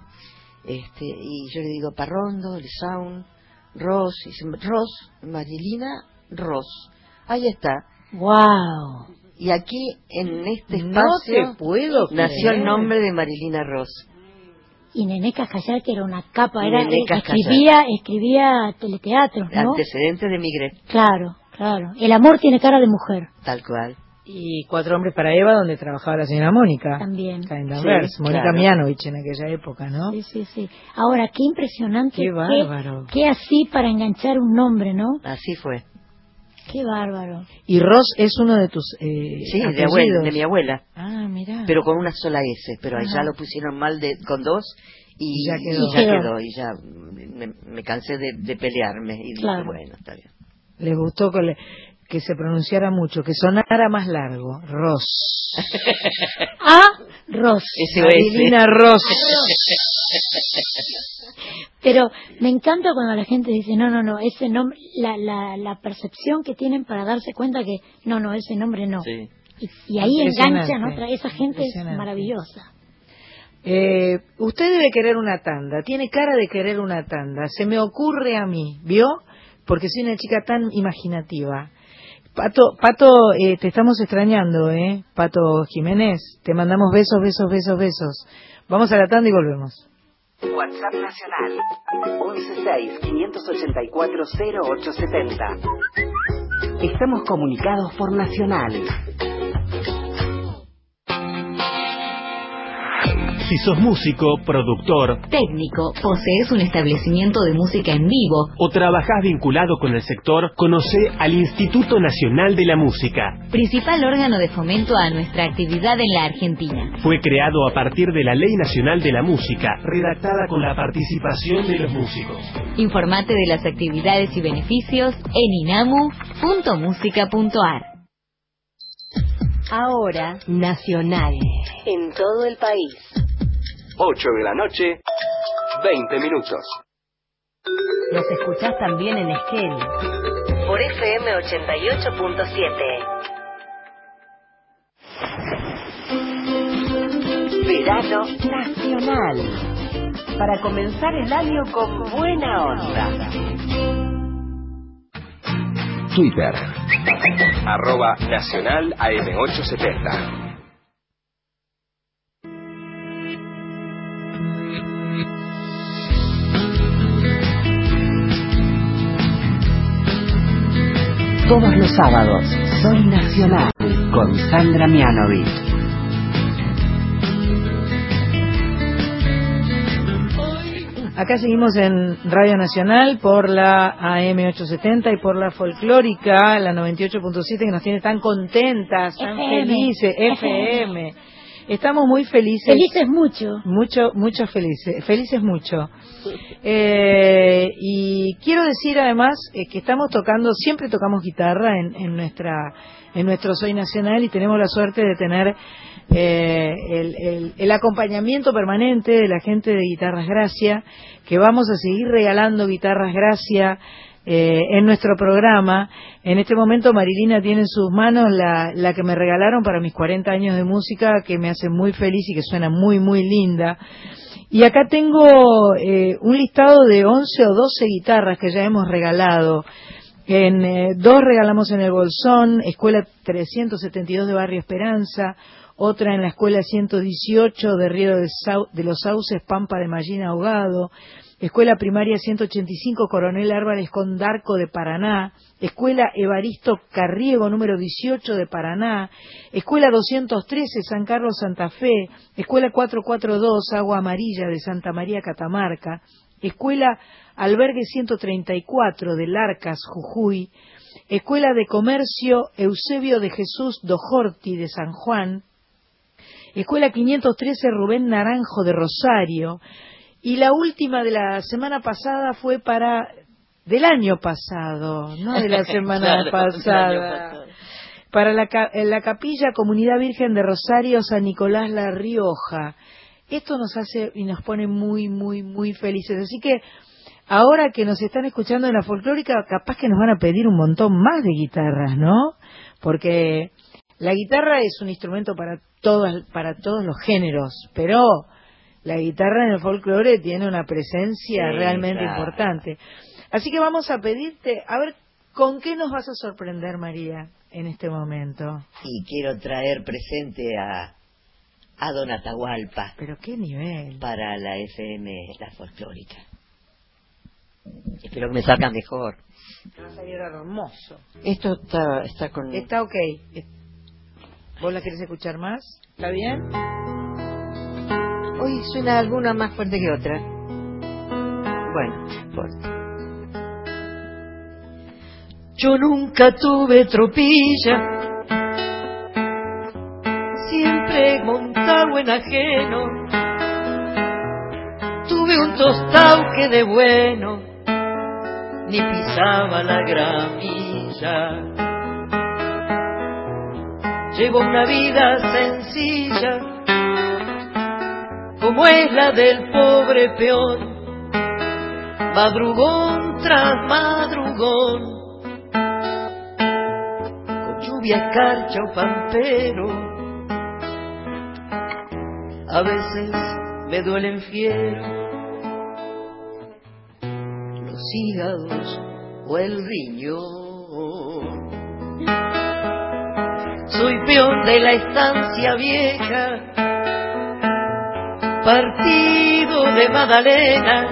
Este, y yo le digo Parrondo, Sound, Ross, y Ross, Marilina Ross. Ahí está. ¡Wow! Y aquí, en este espacio, puedo nació el nombre de Marilina Ross. Y Nené Cascallar, que era una capa, era, eh, escribía, escribía teleteatros, ¿no? Antecedente de Migret, Claro, claro. El amor tiene cara de mujer. tal cual. Y Cuatro Hombres para Eva, donde trabajaba la señora Mónica. También. Sí, Mónica claro. Mianovich en aquella época, ¿no? Sí, sí, sí. Ahora, qué impresionante. Qué bárbaro. Qué, así para enganchar un nombre, ¿no? Así fue. Qué bárbaro. Y Ross es uno de tus eh, Sí, de, abuela, de mi abuela. Ah, mira. Pero con una sola S. Pero Ajá. allá lo pusieron mal de, con dos. Y, Y ya quedó. y ya quedó. y ya me, me cansé de, de pelearme. Y dije, Claro. bueno, está bien. Les gustó que, le- que se pronunciara mucho, que sonara más largo. Ross. [laughs] Ah, Ross. SOS. Marilina Ross. Pero me encanta cuando la gente dice, no, no, no, ese nombre, la, la, la percepción que tienen para darse cuenta que, no, no, ese nombre no. Sí. Y, y ahí enganchan otra, esa gente es maravillosa. Eh, usted debe querer una tanda, tiene cara de querer una tanda. Se me ocurre a mí, ¿vio? Porque soy una chica tan imaginativa. Pato, Pato, eh, te estamos extrañando, ¿eh? Pato Jiménez, te mandamos besos, besos, besos, besos. Vamos a la tanda y volvemos. WhatsApp Nacional 116-584-0870. Estamos comunicados por Nacional. Si sos músico, productor Técnico, posees un establecimiento de música en vivo, o trabajás vinculado con el sector, conoce al Instituto Nacional de la Música. principal órgano de fomento a nuestra actividad en la Argentina. Fue creado a partir de la Ley Nacional de la Música, redactada con la participación de los músicos. Informate de las actividades y beneficios en inamu.musica.ar. Ahora, Nacional. En todo el país. 8 de la noche, 20 minutos. Nos escuchás también en Esquel. Por FM 88.7. Verano Nacional. Para comenzar el año con buena onda. Twitter. Arroba Nacional AM870. Todos los sábados, Soy Nacional con Sandra Mianovich. Acá seguimos en Radio Nacional por la AM870 y por la folclórica, la 98.7, que nos tiene tan contentas, tan FM. felices, FM. Estamos muy felices. Felices mucho. Mucho, mucho felices, felices mucho. [laughs] Eh, y quiero decir además eh, que estamos tocando, siempre tocamos guitarra en, en nuestra, en nuestro Soy Nacional y tenemos la suerte de tener eh, el, el- el acompañamiento permanente de la gente de Guitarras Gracia, que vamos a seguir regalando Guitarras Gracia eh, en nuestro programa. En este momento Marilina tiene en sus manos la, la que me regalaron para mis 40 años de música, que me hace muy feliz y que suena muy, muy linda. Y acá tengo eh, un listado de 11 o 12 guitarras que ya hemos regalado. En, eh, dos regalamos en el Bolsón, Escuela 372 de Barrio Esperanza, otra en la Escuela 118 de Río de, los Sauces, Pampa de Mallina Ahogado, Escuela Primaria 185 Coronel Álvarez Condarco de Paraná, Escuela Evaristo Carriego número 18 de Paraná, Escuela 213 San Carlos Santa Fe, Escuela 442 Agua Amarilla de Santa María Catamarca, Escuela Albergue 134 de Larcas, Jujuy, Escuela de Comercio Eusebio de Jesús Dojorti de San Juan, Escuela 513 Rubén Naranjo de Rosario, y la última de la semana pasada fue para del año pasado, no de la [laughs] semana Claro, pasada. Para la, la capilla Comunidad Virgen de Rosario San Nicolás La Rioja. Esto nos hace y nos pone muy, muy, muy felices. Así que ahora que nos están escuchando en la folclórica, capaz que nos van a pedir un montón más de guitarras, ¿no? Porque la guitarra es un instrumento para todos, para todos los géneros, pero la guitarra en el folclore tiene una presencia Sí, realmente claro. importante. Así que vamos a pedirte, a ver, ¿con qué nos vas a sorprender, María, en este momento? Y quiero traer presente a, a Don Atahualpa. Pero qué nivel. Para la FM, la folclórica. Espero que me salga mejor. Va a salir hermoso. Esto está, está con... Está ok. ¿Vos la querés escuchar más? ¿Está bien? Hoy suena alguna más fuerte que otra. Bueno, no importa. Yo nunca tuve tropilla, siempre montado en ajeno. Tuve un tostado que de bueno ni pisaba la gramilla. Llevo una vida sencilla, como es la del pobre peón, madrugón tras madrugón, con lluvia, escarcha o pampero, a veces me duelen fiero los hígados o el riñón. Soy peón de la estancia vieja, partido de Magdalena,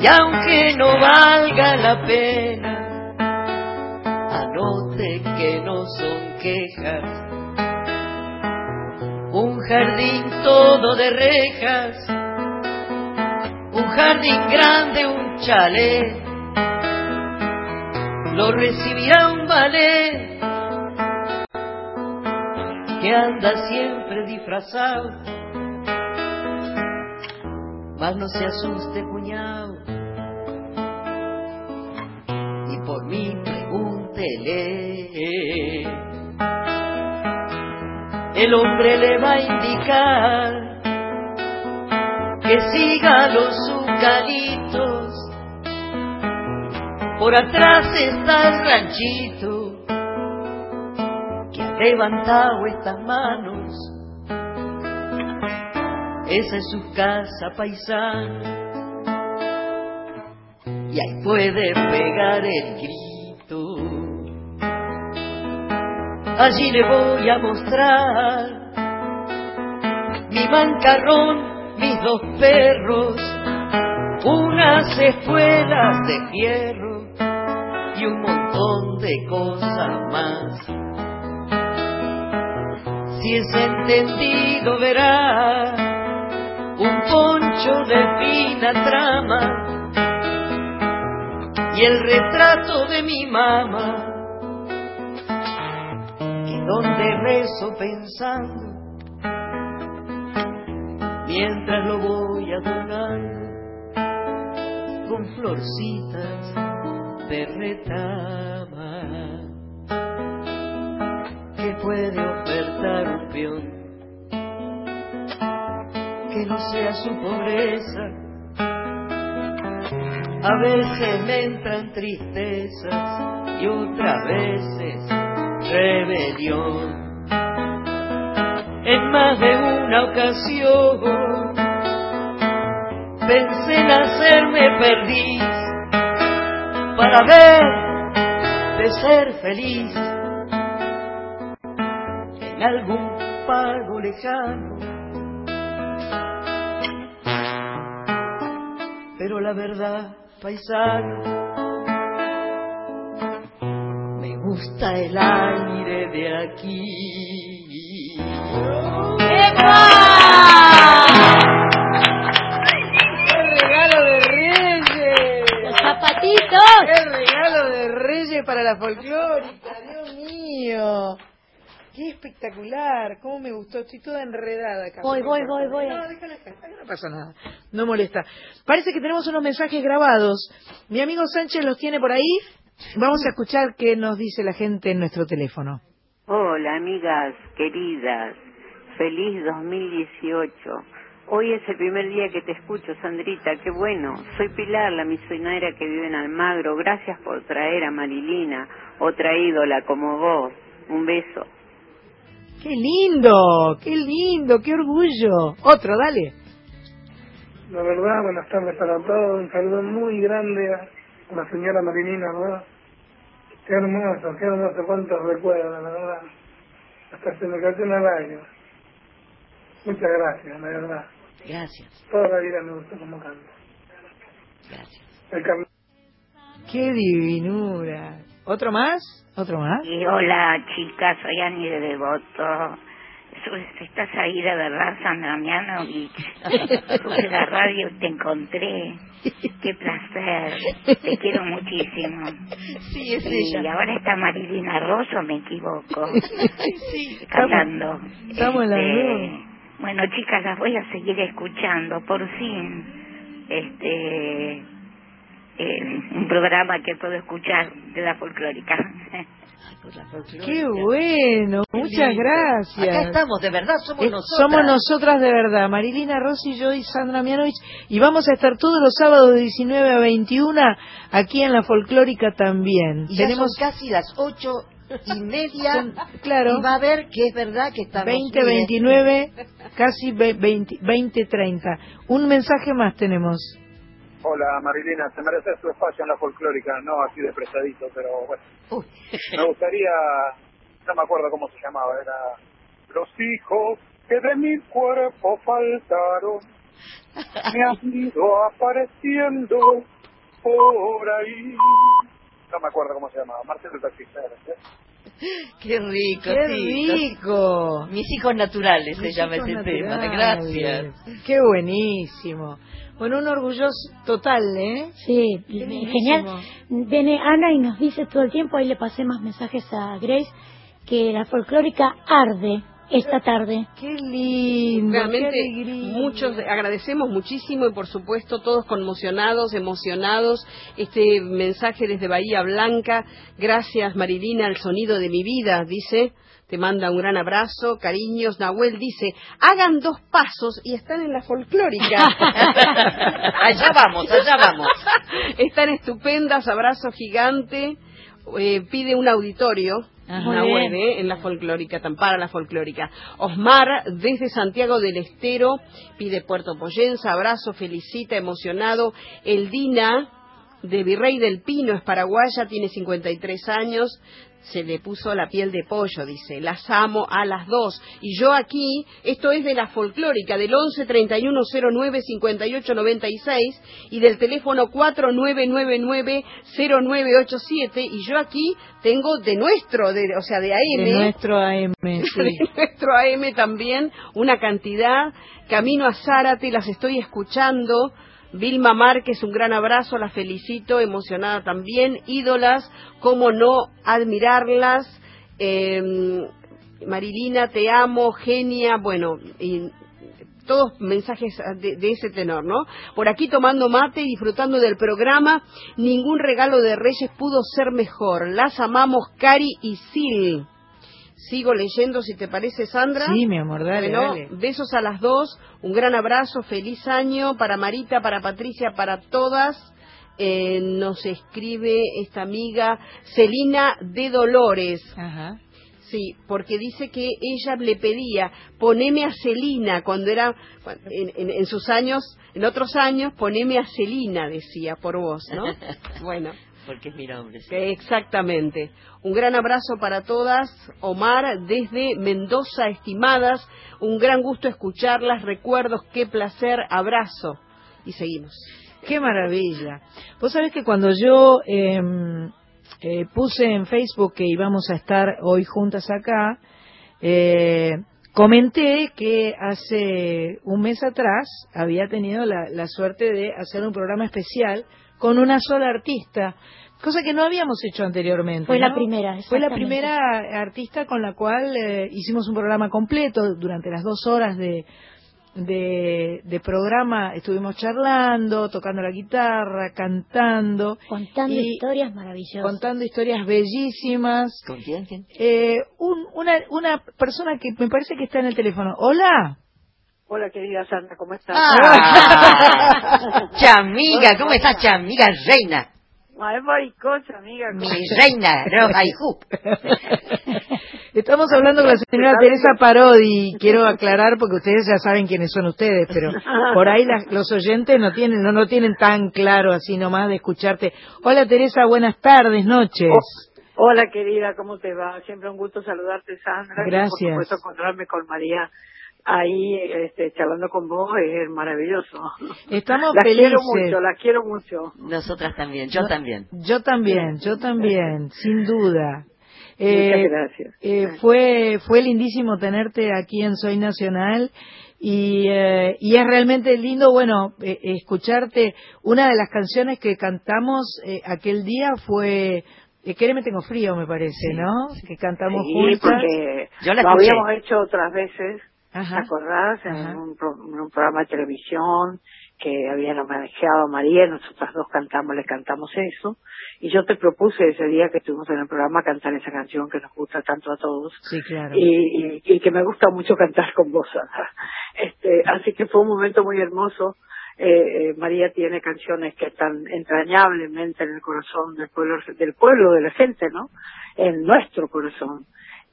y aunque no valga la pena, anote que no son quejas. Un jardín todo de rejas, un jardín grande, un chalet, lo recibirá un ballet que anda siempre disfrazado. Mas no se asuste, cuñado, y por mí pregúntele. El hombre le va a indicar que siga los zucalitos. Por atrás está el ranchito que ha levantado estas manos. Esa es su casa paisana. Y ahí puede pegar el grito. Allí le voy a mostrar mi mancarrón, mis dos perros, unas espuelas de fierro y un montón de cosas más. Si es entendido verá un poncho de fina trama y el retrato de mi mamá. Y donde rezo pensando mientras lo voy adornando con florcitas de retama que puede ofertar un peón que no sea su pobreza a veces me entran tristezas y otras veces rebelión en más de una ocasión pensé en hacerme perdiz para ver de ser feliz en algún pago lejano. La verdad, paisano, me gusta el aire de aquí. ¡Qué regalo de Reyes! ¡Los zapatitos! ¡Qué regalo de Reyes para la folclórica! ¡Dios mío! ¡Qué espectacular! ¿Cómo me gustó? Estoy toda enredada acá. Voy, voy, voy, voy. No, déjala acá, no pasa nada. No molesta. Parece que tenemos unos mensajes grabados. Mi amigo Sánchez los tiene por ahí. Vamos a escuchar qué nos dice la gente en nuestro teléfono. Hola, amigas queridas. Feliz 2018. Hoy es el primer día que te escucho, Sandrita. Qué bueno. Soy Pilar, la misionera que vive en Almagro. Gracias por traer a Marilina, otra ídola como vos. Un beso. ¡Qué lindo! ¡Qué lindo! ¡Qué orgullo! Otro, dale. La verdad, buenas tardes para todos. Un saludo muy grande a la señora Marilina, ¿verdad? Qué hermoso, qué hermoso. Cuántos recuerdos, la verdad. Hasta se me cayó una lágrima. Muchas gracias, la verdad. Gracias. Toda la vida me gustó como canta. Gracias. El cam- ¡Qué divinura! ¿Otro más? ¿Otro más? Y hola chicas, soy Ani de Devoto. Estás ahí de verdad, Sandra Mianovich. [laughs] Puse la radio y te encontré. Qué placer. Te quiero muchísimo. Sí, es y ahora está Marilina Rosso, me equivoco. [laughs] sí. Cantando. Estamos Este, Bueno, chicas, las voy a seguir escuchando. Por fin, este, eh, un programa que puedo escuchar de la folclórica. Qué bueno, muchas gracias. Acá estamos, de verdad, somos Eh, nosotras. Somos nosotras de verdad, Marilina Rossi, yo y Sandra Mianovich, y vamos a estar todos los sábados de 19 a 21 aquí en la folclórica también. Y ya Tenemos son casi las ocho y media. Son- claro. Y va a ver que es verdad que estamos... 20, mire, 29, casi ve- 20, 20, 30. Un mensaje más tenemos. Hola Marilina, se merece su espacio en la folclórica, no así de presadito, pero bueno. Me gustaría, no me acuerdo cómo se llamaba, era Los hijos que de mi cuerpo faltaron, me han ido apareciendo por ahí. No me acuerdo cómo se llamaba, Marcelo el taxista. ¿sí? [laughs] Qué rico, ¡Qué sí. rico! Mis hijos naturales se Mis llama hijos ese tema. Gracias. Qué buenísimo. Bueno, un orgulloso total, ¿eh? Sí, Qué genial. Viene Ana y nos dice todo el tiempo, ahí le pasé más mensajes a Grace, que la folclórica arde esta tarde. Qué lindo. Realmente qué muchos agradecemos muchísimo y por supuesto todos conmocionados, emocionados. Este mensaje desde Bahía Blanca, gracias Marilina, el sonido de mi vida, dice. Te manda un gran abrazo, cariños. Nahuel dice, hagan dos pasos y están en la folclórica. [laughs] allá vamos, allá vamos. Están estupendas, abrazo gigante. Eh, pide un auditorio. Bien. ¿eh? en la folclórica, tan para la folclórica. Osmar, desde Santiago del Estero, pide Puerto Poyenza, abrazo, felicita, emocionado. Eldina, de Virrey del Pino, es paraguaya, tiene 53 años, se le puso la piel de pollo, dice, las amo a las dos. Y yo aquí, esto es de la folclórica, del 11 31 09 58 96 y del teléfono 4999 0987 y yo aquí tengo de nuestro, de, o sea, de AM, De nuestro AM, [laughs] de sí. nuestro AM también, una cantidad. Camino a Zárate, las estoy escuchando. Vilma Márquez, un gran abrazo, la felicito, emocionada también. Ídolas, cómo no admirarlas. Eh, Marilina, te amo, genia, bueno, y todos mensajes de, de ese tenor, ¿no? Por aquí tomando mate y disfrutando del programa, ningún regalo de Reyes pudo ser mejor. Las amamos, Cari y Sil. Sigo leyendo, si te parece, Sandra. Sí, mi amor, dale, Bueno, dale. besos a las dos, un gran abrazo, feliz año para Marita, para Patricia, para todas. Eh, nos escribe esta amiga Celina de Dolores. Ajá. Sí, porque dice que ella le pedía, poneme a Celina, cuando era, en, en- en sus años, en otros años, poneme a Celina, decía, por vos, ¿no? [laughs] Bueno. Porque es mi nombre. sí. Exactamente. Un gran abrazo para todas. Omar, desde Mendoza, estimadas. Un gran gusto escucharlas. Recuerdos, qué placer. Abrazo. Y seguimos. Qué maravilla. Vos sabés que cuando yo eh, eh, puse en Facebook que íbamos a estar hoy juntas acá, eh, comenté que hace un mes atrás había tenido la, la suerte de hacer un programa especial con una sola artista, cosa que no habíamos hecho anteriormente. Fue la primera, Fue la primera artista con la cual eh, hicimos un programa completo durante las dos horas de, de, de programa. Estuvimos charlando, tocando la guitarra, cantando. Contando y historias maravillosas. Contando historias bellísimas. ¿Con quién? quién? Eh, un- una, una persona que me parece que está en el teléfono. Hola. Hola, querida Sandra, ¿cómo estás? Ah, [laughs] chamiga, ¿cómo estás, chamiga reina? Ay, maricosa, amiga. ¿cómo Mi reina, roja y jup. Estamos hablando con la señora Teresa Parodi. Quiero aclarar porque ustedes ya saben quiénes son ustedes, pero por ahí las- los oyentes no tienen no, no tienen tan claro así nomás de escucharte. Hola Teresa, buenas tardes, noches. Hola, querida, ¿cómo te va? Siempre un gusto saludarte, Sandra. y Gracias. por supuesto, encontrarme con María ahí este, charlando con vos es maravilloso. Estamos las quiero felices. mucho, las quiero mucho. Nosotras también, yo también. Yo también, yo también, sin duda. [laughs] Muchas gracias. eh, fue fue lindísimo tenerte aquí en Soy Nacional y, eh, y es realmente lindo, bueno, eh, escucharte. Una de las canciones que cantamos eh, aquel día fue eh, Quereme tengo frío, me parece, ¿no? Que cantamos Sí, juntas. porque Yo la lo escuché. habíamos hecho otras veces, Ajá. ¿te acordás? En un, pro- en un programa de televisión que habían homenajeado a María, nosotras dos cantamos, le cantamos eso, y yo te propuse ese día que estuvimos en el programa cantar esa canción que nos gusta tanto a todos, Sí, claro. y, y, y que me gusta mucho cantar con vos. Este, así que fue un momento muy hermoso. Eh, eh, María tiene canciones que están entrañablemente en el corazón del pueblo, del pueblo, de la gente, ¿no? En nuestro corazón.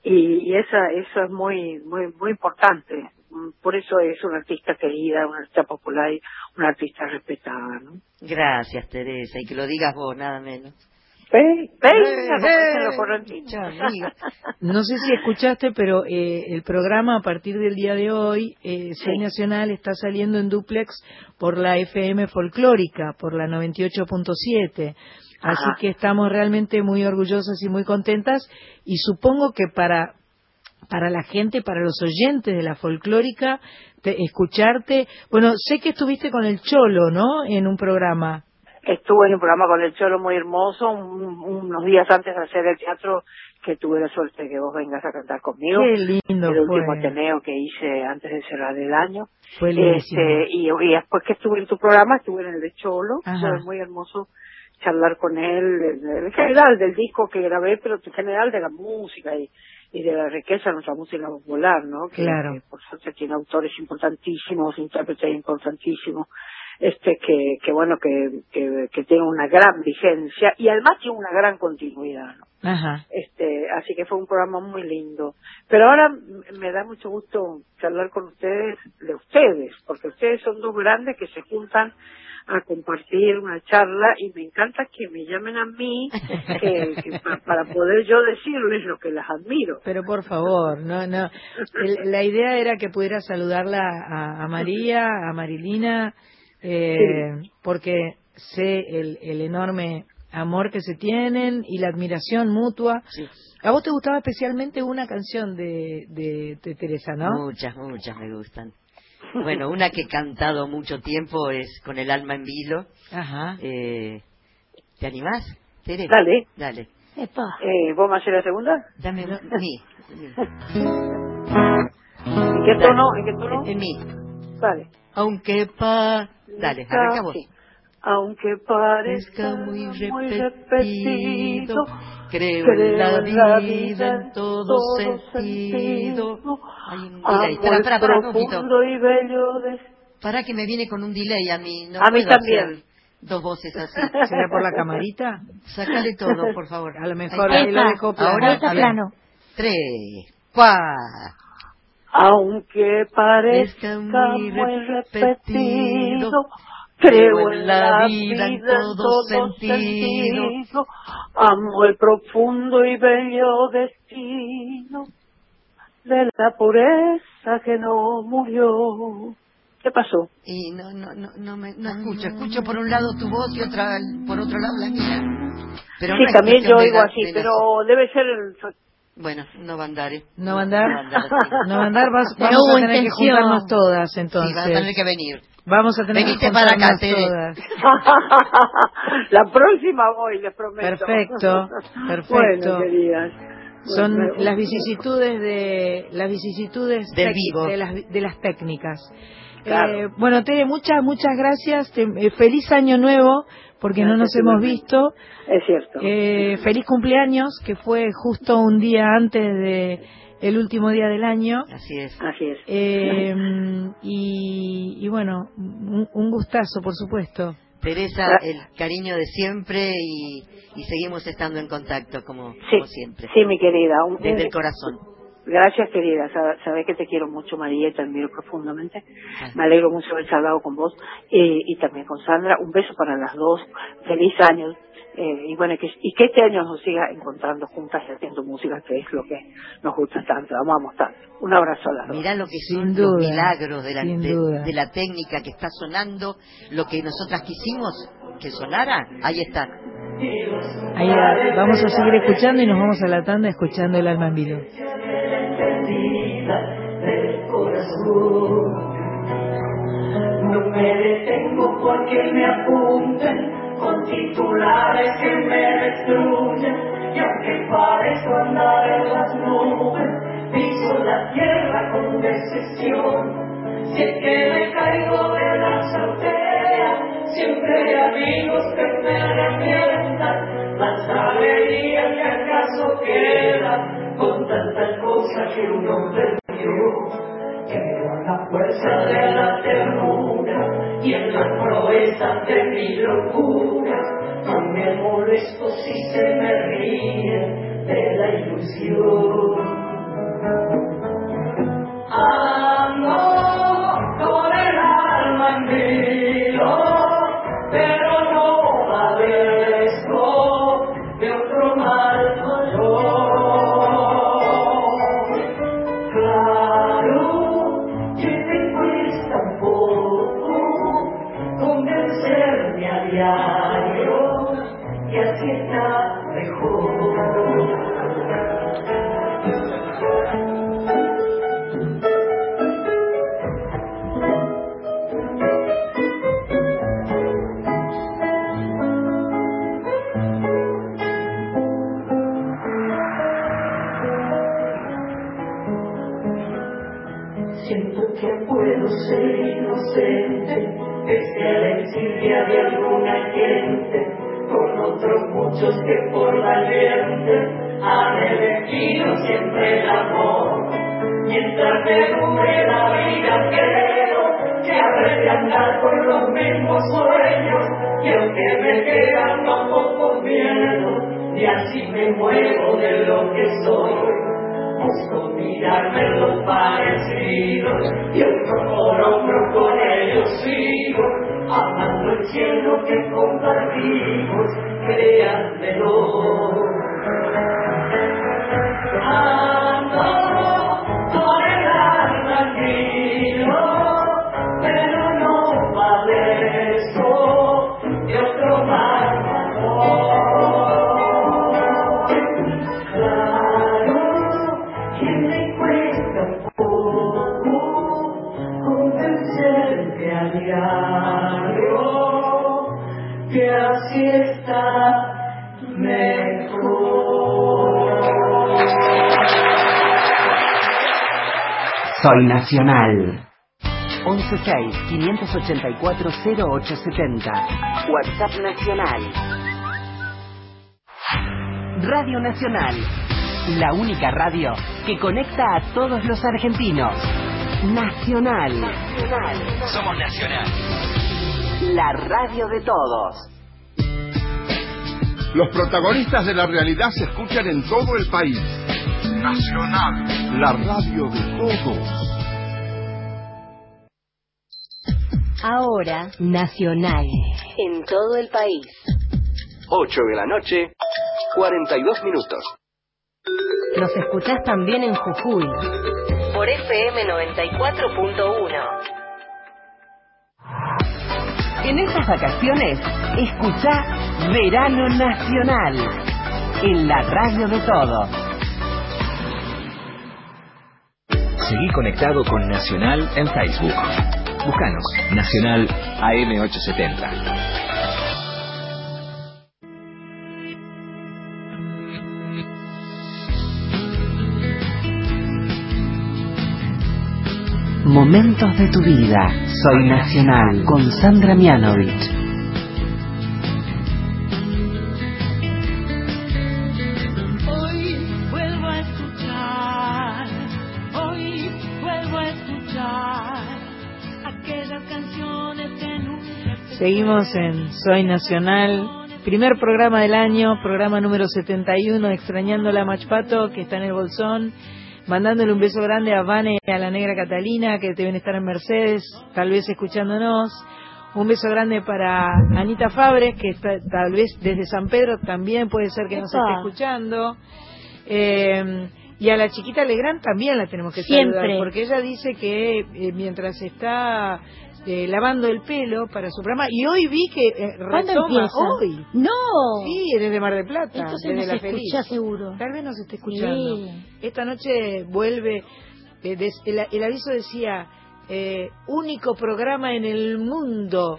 Y, y esa, eso es muy, muy, muy importante. Por eso es una artista querida, una artista popular y una artista respetada, ¿no? Gracias, Teresa, y que lo digas vos, nada menos. No sé si escuchaste, pero eh, el programa a partir del día de hoy, eh, Soy Nacional, está saliendo en duplex por la FM folclórica, por la 98.7. Así Ajá. que estamos realmente muy orgullosas y muy contentas y supongo que para para la gente, para los oyentes de la folclórica, te- escucharte. Bueno, sé que estuviste con el Cholo, ¿no? En un programa. Estuve en un programa con el Cholo muy hermoso, un- unos días antes de hacer el teatro, que tuve la suerte de que vos vengas a cantar conmigo. Qué lindo El último. Ateneo que hice antes de cerrar el año. Fue. Este, y, y después que estuve en tu programa, estuve en el de Cholo. Fue muy hermoso charlar con él, en general del disco que grabé, pero en general de la música y, y de la riqueza de nuestra música popular, ¿no? Que, Claro. que por suerte tiene autores importantísimos, intérpretes importantísimos, este que, que bueno, que, que, que tiene una gran vigencia y además tiene una gran continuidad, ¿no? Ajá. este así que fue un programa muy lindo pero ahora me da mucho gusto charlar con ustedes de ustedes porque ustedes son dos grandes que se juntan a compartir una charla y me encanta que me llamen a mí [laughs] que, que pa- para poder yo decirles lo que las admiro Pero por favor, no, no. El- la idea era que pudiera saludarla a, a María, a Marilina, eh, porque sé el, el enorme amor que se tienen y la admiración mutua. A vos te gustaba especialmente una canción de, de, de Teresa, ¿no? Muchas, muchas me gustan. Bueno, una que he cantado mucho tiempo es Con el alma en vilo. Ajá. Eh, ¿Te animás, Tere? Dale. Dale. eh, ¿vos me haces la segunda? Dame mi. ¿en qué tono? ¿en qué tono? En mi. Vale. Aunque pa... Dale, arranca vos. Sí. Aunque parezca muy repetido, Creo en la vida en todo sentido. Hay un delay. Espera, espera un poquito. profundo y bello de Para que me viene con un delay a mí. No A mí también. Dos voces así. [laughs] ¿Será por la camarita? Sácale todo, por favor. A lo mejor Ahí ahí lo dejó plano. Ahora, plano. Tres, cuatro. aunque parezca muy repetido creo en la vida en todo sentido. amo el profundo y bello destino de la pureza que no murió ¿qué pasó? Y no, no, no, no, me, no escucho. Escucho por un lado tu voz y otra por otro lado la mía. Pero sí, no también yo oigo así, pero debe ser el... Bueno, no va a andar, ¿eh? ¿No va a andar? No va a andar. [laughs] No va a andar, vas- No vamos hubo a tener intención. que juntarnos todas entonces. Sí, va a tener que venir. Vamos a tener Venite que para acá, juntarnos todas. [laughs] la próxima voy, les prometo. Perfecto, [laughs] perfecto. Bueno, queridas. Son Bueno, las vicisitudes de las vicisitudes tec- vivo. de las de las técnicas. Claro. Eh, bueno, Tere, muchas muchas gracias. Te- eh, feliz año nuevo porque no nos hemos visto. Es cierto. Eh, feliz cumpleaños, que fue justo un día antes de el último día del año. Así es. Así es. Eh, [laughs] y, y bueno, un, un gustazo, por supuesto. Teresa, Ah. el cariño de siempre y, y seguimos estando en contacto como, Sí, como siempre. sí, mi querida. un- Desde el un- corazón. Gracias, querida. Sa- Sabés que te quiero mucho, María, y te admiro profundamente. Me alegro mucho de haber charlado con vos eh, y también con Sandra. Un beso para las dos. Feliz año. Eh, y bueno, que, y que este año nos siga encontrando juntas y haciendo música, que es lo que nos gusta tanto, amamos tanto. Un abrazo a las dos. Mirá lo que son duda, los milagros de la, de, de la técnica que está sonando, lo que nosotras quisimos que sonara, ahí está. Ahí va- vamos a seguir escuchando y nos vamos a la tanda escuchando el alma en vilo. No me detengo porque me apunten con titulares que me destruyen. Y aunque parezco andar en las nubes, piso la tierra con decisión. Si es que me caigo de la azotea, que me arrepientan, las alegrías que acaso quedan, con tantas cosas que uno perdió. A la fuerza de la ternura y en las proezas de mi locura, no me molesto si se me ríe de la ilusión. Ando con el alma en vilo, pero de alguna gente, con otros muchos que por valiente han elegido siempre el amor. Mientras me dure la vida creo que habré de andar con los mismos sueños, y aunque me quedan no pocos miedos, y así me muevo de lo que soy. Busco mirarme en los parecidos y hombro por con ellos sigo, amando el cielo que compartimos, créanmelo. Ando Soy Nacional. 116-584-0870. WhatsApp Nacional. Radio Nacional. La única radio que conecta a todos los argentinos. Nacional. Somos Nacional. La radio de todos. Los protagonistas de la realidad se escuchan en todo el país. Nacional, la radio de todos. Ahora, Nacional. En todo el país. 8 de la noche, 42 minutos. Nos escuchás también en Jujuy. Por FM 94.1. En estas vacaciones, escucha Verano Nacional. En la radio de todos. Seguí conectado con Nacional en Facebook. Búscanos, Nacional AM870. Momentos de tu vida. Soy Nacional con Sandra Mianovich. Seguimos en Soy Nacional, primer programa del año, programa número 71, extrañando la Machpato, que está en el bolsón, mandándole un beso grande a Vane y a la negra Catalina, que deben estar en Mercedes, tal vez escuchándonos. Un beso grande para Anita Fabres, que está, tal vez desde San Pedro también puede ser que nos esté escuchando. Eh, y a la chiquita Legrand también la tenemos que Siempre. saludar, porque ella dice que eh, mientras está eh, lavando el pelo para su programa, y hoy vi que eh, ¿Cuándo retoma hoy. No. Sí, desde Mar del Plata, Entonces desde nos La Feliz. escucha seguro. Tal vez nos esté escuchando. Sí. Esta noche vuelve, eh, des- el, el aviso decía, eh, único programa en el mundo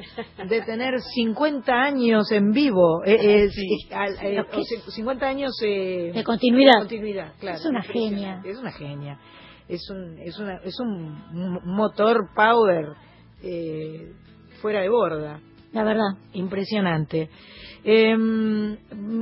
de tener [laughs] 50 años en vivo. eh, sí, al- eh, Lo que o sea, 50 años De continuidad. de continuidad, claro. Es una genia. Es una genia. Es un, es una, es un motor power eh, fuera de borda. la verdad. Impresionante. Eh, m-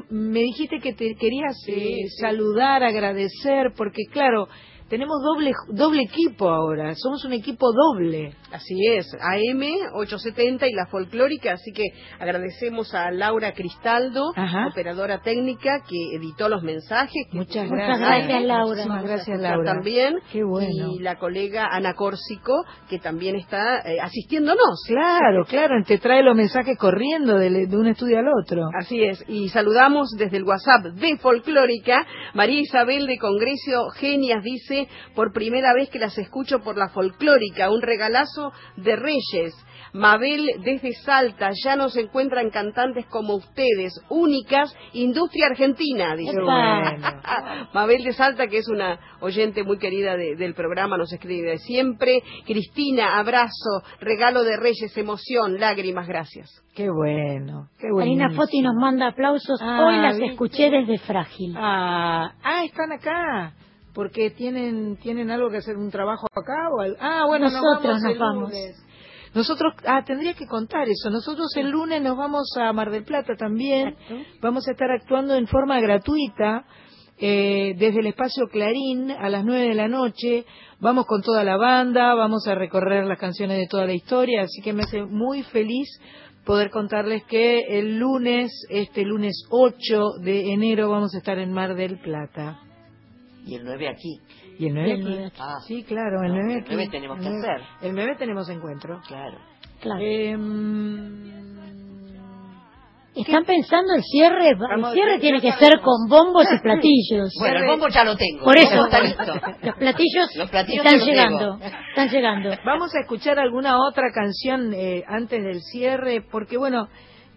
me dijiste que te querías eh, saludar, agradecer, porque claro, tenemos doble doble equipo ahora, somos un equipo doble. Así es, AM 870 y la folclórica, así que agradecemos a Laura Cristaldo, Ajá. operadora técnica, que editó los mensajes. Muchas gracias. Laura. A Gracias, Laura. También. Qué bueno. Y la colega Ana Córsico, que también está eh, asistiéndonos. Claro, claro, te trae los mensajes corriendo de, de un estudio al otro. Así es, y saludamos desde el WhatsApp de Folclórica. María Isabel de Congreso Genias dice, por primera vez que las escucho por la Folclórica, un regalazo de Reyes. Mabel desde Salta, ya no se encuentran cantantes como ustedes, únicas, industria argentina, dice. Bueno. [laughs] Mabel de Salta, que es una oyente muy querida de- del programa, nos escribe siempre. Cristina, abrazo, regalo de Reyes, emoción, lágrimas, gracias. Qué bueno, qué Karina buenísimo. Foti nos manda aplausos. Ah, Hoy las ¿viste? escuché desde Frágil. Ah, ah, están acá. Porque tienen tienen algo que hacer un trabajo acá o al- ah bueno Nosotros nos vamos nos. Nosotros ah tendría que contar eso. Nosotros el lunes nos vamos a Mar del Plata también. Vamos a estar actuando en forma gratuita eh, desde el espacio Clarín a las nueve de la noche. Vamos con toda la banda, vamos a recorrer las canciones de toda la historia, así que me hace muy feliz poder contarles que el lunes, este lunes 8 de enero, vamos a estar en Mar del Plata. Y el 9 aquí. Y el 9 Y el aquí. Ah, sí, claro, el No, 9 el aquí. nueve tenemos que El hacer. El 9 tenemos encuentro. Claro. Claro. Em, Están pensando el cierre. El cierre tiene que ser con bombos y platillos. Bueno, el bombo ya lo tengo. Por el eso, está listo. los platillos, Los platillos están llegando. debo. Están llegando. Vamos a escuchar alguna otra canción eh, antes del cierre, porque bueno,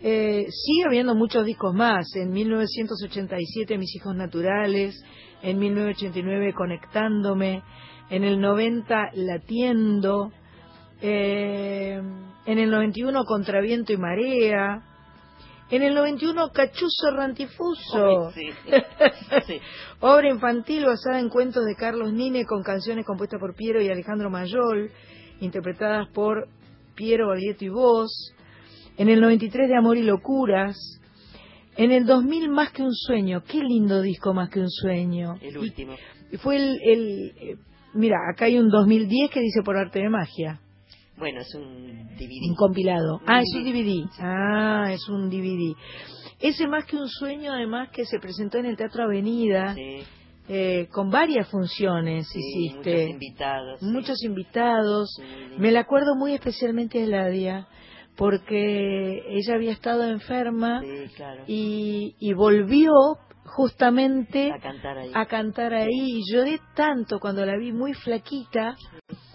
eh, sigue habiendo muchos discos más. En 1987 Mis hijos naturales, en 1989 Conectándome, en el 90 Latiendo, eh, en el 91 Contraviento y Marea, en el 91 Cachuzo Rantifuso. Sí, sí. [laughs] Obra infantil basada en cuentos de Carlos Nine con canciones compuestas por Piero y Alejandro Mayol, interpretadas por Piero Baglietto y voz. En el 93 de Amor y Locuras. En el 2000 Más que un sueño. Qué lindo disco Más que un sueño. El último. Y fue el, el eh, mira, acá hay un 2010 que dice por arte de magia. Bueno, es un Un DVD. compilado. Un Ah, es un DVD. Ah, es un DVD. Ese más que un sueño, además, que se presentó en el Teatro Avenida, Sí, eh, con varias funciones sí, hiciste. muchos invitados. sí. Muchos invitados. Sí. Me la acuerdo muy especialmente de Ladia, porque ella había estado enferma Sí, claro. y, y volvió justamente A cantar ahí. a cantar ahí. Y lloré tanto cuando la vi muy flaquita,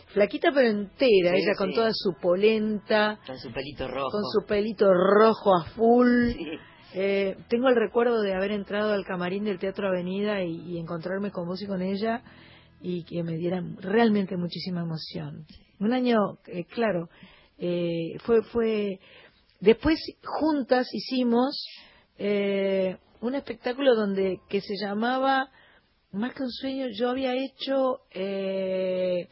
flaquita pero entera, Sí, ella con sí. toda su polenta, Con su pelito rojo. con su pelito rojo a full. Sí. Eh, tengo el recuerdo de haber entrado al camarín del Teatro Avenida y, y encontrarme con vos y con ella y que me diera realmente muchísima emoción. Un año, eh, claro, eh, fue, fue. Después juntas hicimos eh, un espectáculo donde que se llamaba más que un sueño. Yo había hecho eh,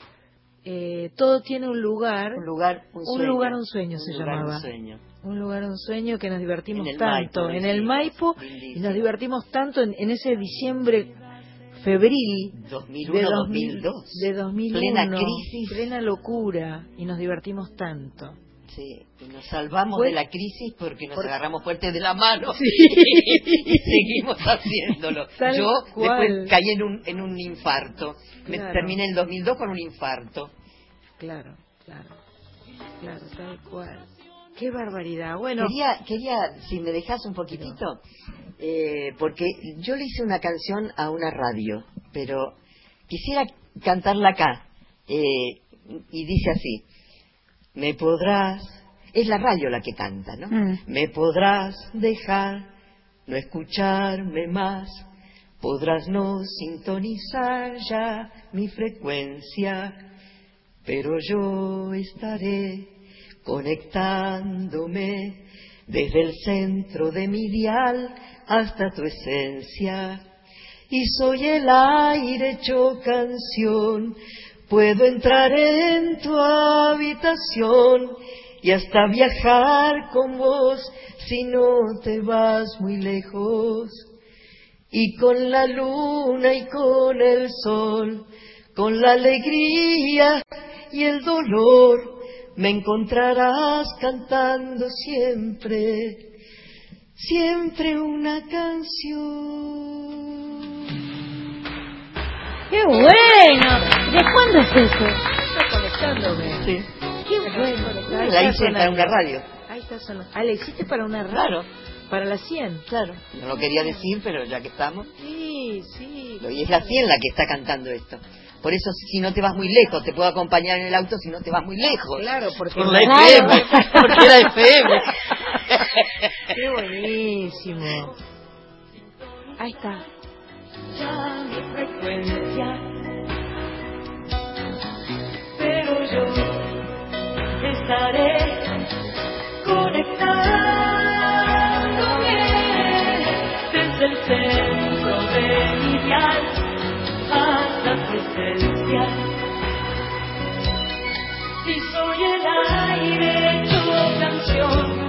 eh, todo tiene un lugar. Un lugar, un Un sueño. lugar, un sueño se lugar, llamaba. Un sueño. Un lugar, un sueño que nos divertimos En el tanto Maipo, en el Maipo y nos divertimos tanto en, en ese diciembre febril 2001, de 2000 2002. de 2001 Plena crisis. plena locura y nos divertimos tanto Sí, y nos salvamos Fue- de la crisis porque nos Por- agarramos fuerte de la mano Sí. [laughs] y seguimos haciéndolo. [laughs] Tal Yo cual. después caí en un, en un infarto. Me Claro. terminé el 2002 con un infarto. claro claro claro tal cual qué barbaridad bueno Quería, quería, si me dejas un poquitito, eh, porque yo le hice una canción a una radio, pero quisiera cantarla acá. eh, y dice así, me podrás, es la radio la que canta, ¿no? Mm. Me podrás dejar no escucharme más, podrás no sintonizar ya mi frecuencia, pero yo estaré conectándome desde el centro de mi dial hasta tu esencia. Y soy el aire hecho canción, puedo entrar en tu habitación y hasta viajar con vos si no te vas muy lejos. Y con la luna y con el sol, con la alegría y el dolor, me encontrarás cantando siempre, siempre una canción. ¡Qué bueno! ¿De cuándo es eso? Está conectándome. Sí. ¡Qué bueno! La hice para una radio. Ahí está sonando. Ah, la hiciste para una radio. Claro. Para la 100, claro. No lo quería decir, pero ya que estamos. Sí, sí. Y es la 100 la que está cantando esto. Por eso, si no te vas muy lejos, te puedo acompañar en el auto si no te vas muy lejos. Claro, porque Por la Claro. FM. Porque era FM. [laughs] Qué buenísimo. Ahí está. ya mi frecuencia. Pero yo estaré conectándome canción,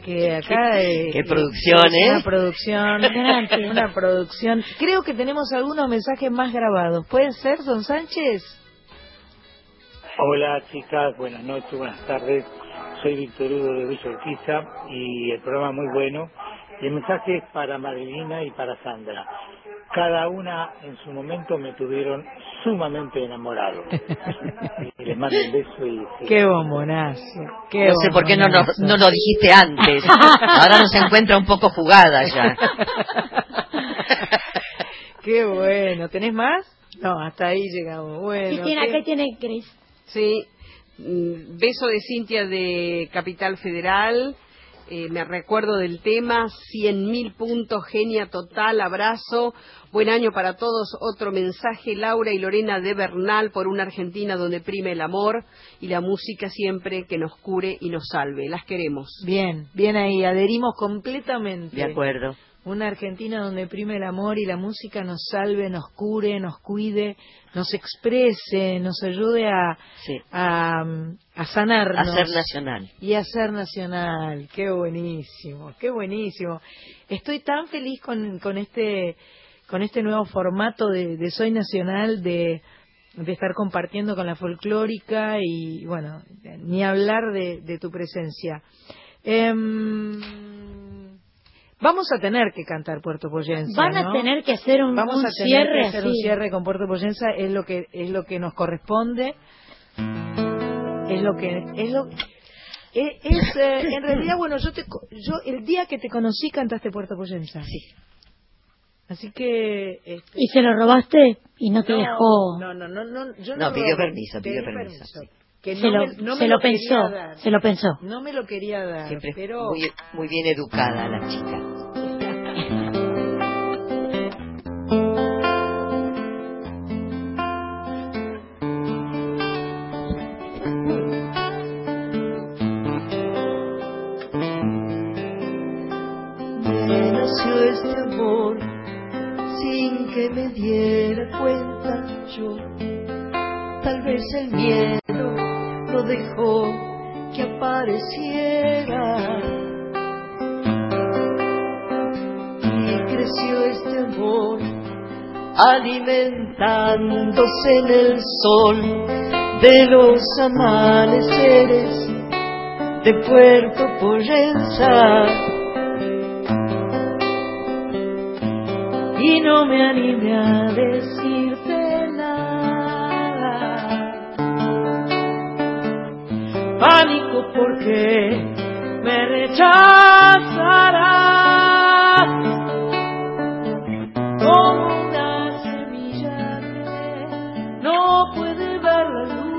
que acá... eh, Qué producción, es ¿eh? Una producción. [laughs] una producción. Creo que tenemos algunos mensajes más grabados. ¿Pueden ser, don Sánchez? Hola chicas, buenas noches, buenas tardes. Soy Víctor Hugo de Villa Urquiza y el programa muy bueno. Y el mensaje es para Marilina y para Sandra. Cada una en su momento me tuvieron sumamente enamorado. [laughs] y les mando un beso y... Qué bombonazo. Qué No sé por qué no, nos- no lo dijiste antes. [laughs] Ahora nos encuentra un poco jugada ya. [laughs] Qué bueno. ¿Tenés más? No, hasta ahí llegamos. Bueno. ¿Qué tiene, qué- acá tiene Gris. Sí. Mm, Beso de Cintia de Capital Federal. Eh, me recuerdo del tema, cien mil puntos, genia total, abrazo, buen año para todos, otro mensaje, Laura y Lorena de Bernal por una Argentina donde prime el amor y la música siempre que nos cure y nos salve, las queremos. Bien, bien ahí, adherimos completamente. De acuerdo. Una Argentina donde prime el amor y la música nos salve, nos cure, nos cuide, nos exprese, nos ayude a, Sí. a, a sanarnos. A ser nacional. Y a ser nacional. Qué buenísimo, qué buenísimo. Estoy tan feliz con, con este con este nuevo formato de, de Soy Nacional, de, de estar compartiendo con la folclórica y, bueno, ni hablar de, de tu presencia. Em, vamos a tener que cantar Puerto Poyensa. Van a ¿no? tener que hacer un, Vamos un a tener cierre que hacer un cierre con Puerto Poyensa, es lo que es lo que nos corresponde. Es lo que es lo es, es, eh, en realidad bueno, yo te co- yo el día que te conocí cantaste Puerto Poyensa. Sí. Así que este, Y se lo robaste y no te no, dejó. No, no, no, no, yo No, no pidió robé, permiso, pidió permiso, sí. Que Se no lo- me, no se me lo quería pensó, dar. se lo pensó. No me lo quería dar, Siempre pero muy, muy bien educada la chica. Y creció este amor alimentándose en el sol de los amaneceres de Puerto Poyensa. y no me animé a decirte porque me rechazarás como una semilla que no puede ver la luz.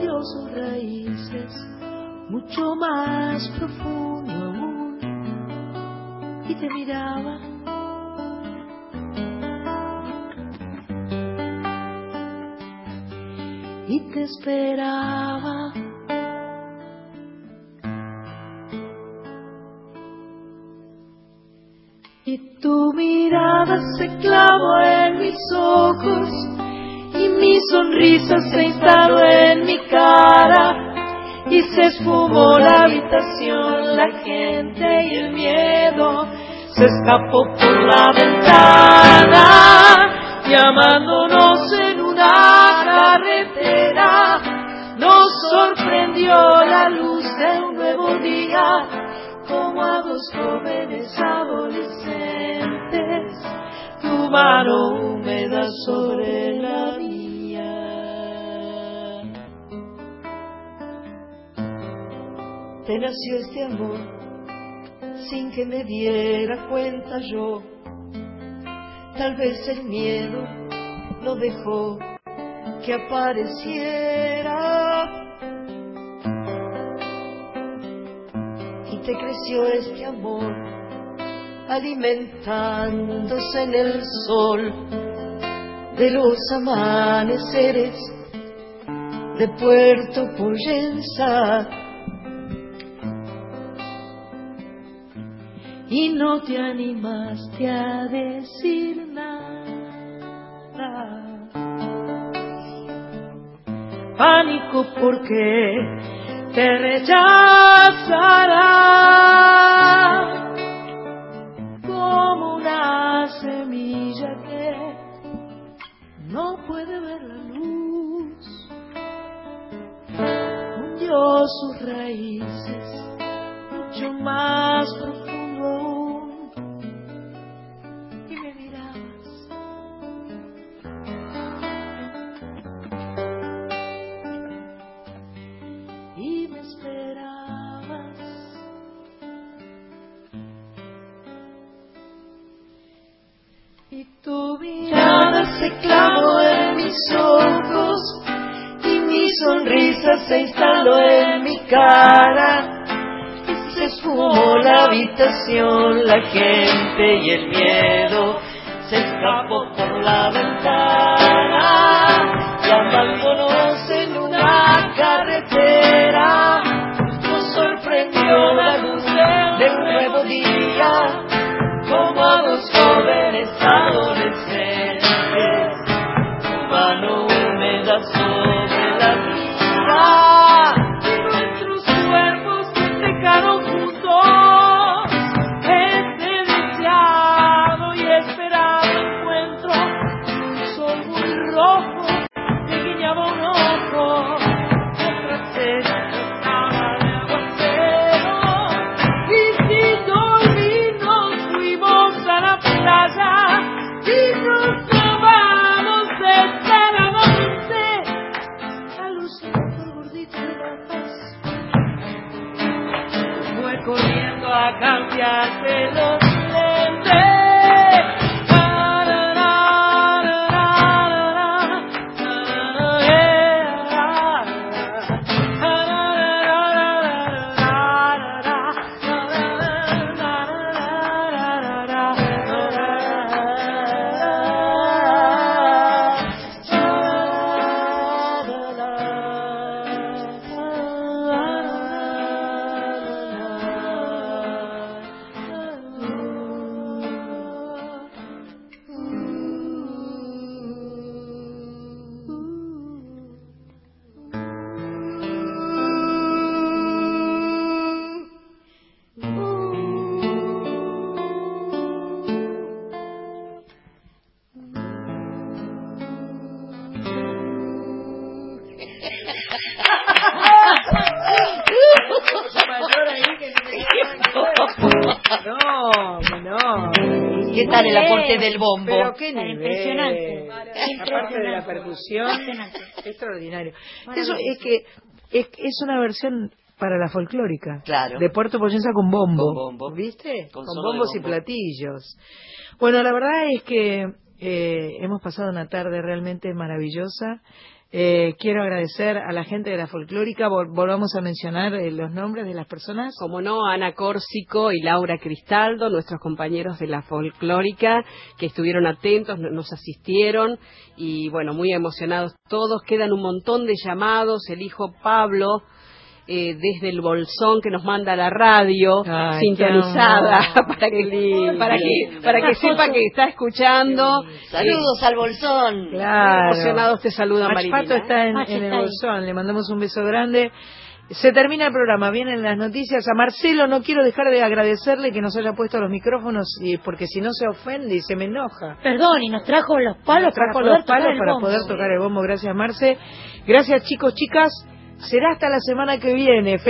Dios son raíces mucho más profundo aún y te miraba Y te esperaba. Y tu mirada se clavó en mis ojos y mi sonrisa se instaló en mi cara y se esfumó la habitación, la gente y el miedo se escapó por la ventana llamándonos sorprendió la luz de un nuevo día como a dos jóvenes adolescentes, tu mano húmeda sobre la mía. Te nació este amor sin que me diera cuenta yo. Tal vez el miedo no dejó que apareciera. Te creció este amor alimentándose en el sol de los amaneceres de Puerto Poyensa. Y no te animaste a decir nada. Pánico porque te rechazará como una semilla que no puede ver la luz. Hundió sus raíces mucho más profundo se clavó en mis ojos y mi sonrisa se instaló en mi cara. Se esfumó la habitación, la gente y el miedo es, una versión para la folclórica. Claro. De Puerto Poyensa con bombo. Con bombo. ¿Viste? Con bombos y platillos. Bueno, la verdad es que eh, hemos pasado una tarde realmente maravillosa. Eh, quiero agradecer a la gente de la folclórica. Vol- volvamos a mencionar eh, los nombres de las personas. Como no, Ana Córsico y Laura Cristaldo, nuestros compañeros de la folclórica, que estuvieron atentos, no- nos asistieron y bueno, muy emocionados todos. Quedan un montón de llamados. El hijo Pablo. Eh, desde el bolsón que nos manda la radio Ay, sintonizada [laughs] para que lindo. para que para que sepa que está escuchando Saludos al bolsón. Claro. emocionados te saluda Marilina Pato está en, en el bolsón. Le mandamos un beso grande. Se termina el programa, vienen las noticias. A Marcelo no quiero dejar de agradecerle que nos haya puesto los micrófonos, y porque si no se ofende y se me enoja. Perdón, y nos trajo los palos Nos trajo para poder los palos tocar el para poder tocar el bombo. Gracias, Marce. Gracias, chicos, chicas. Será hasta la semana que viene.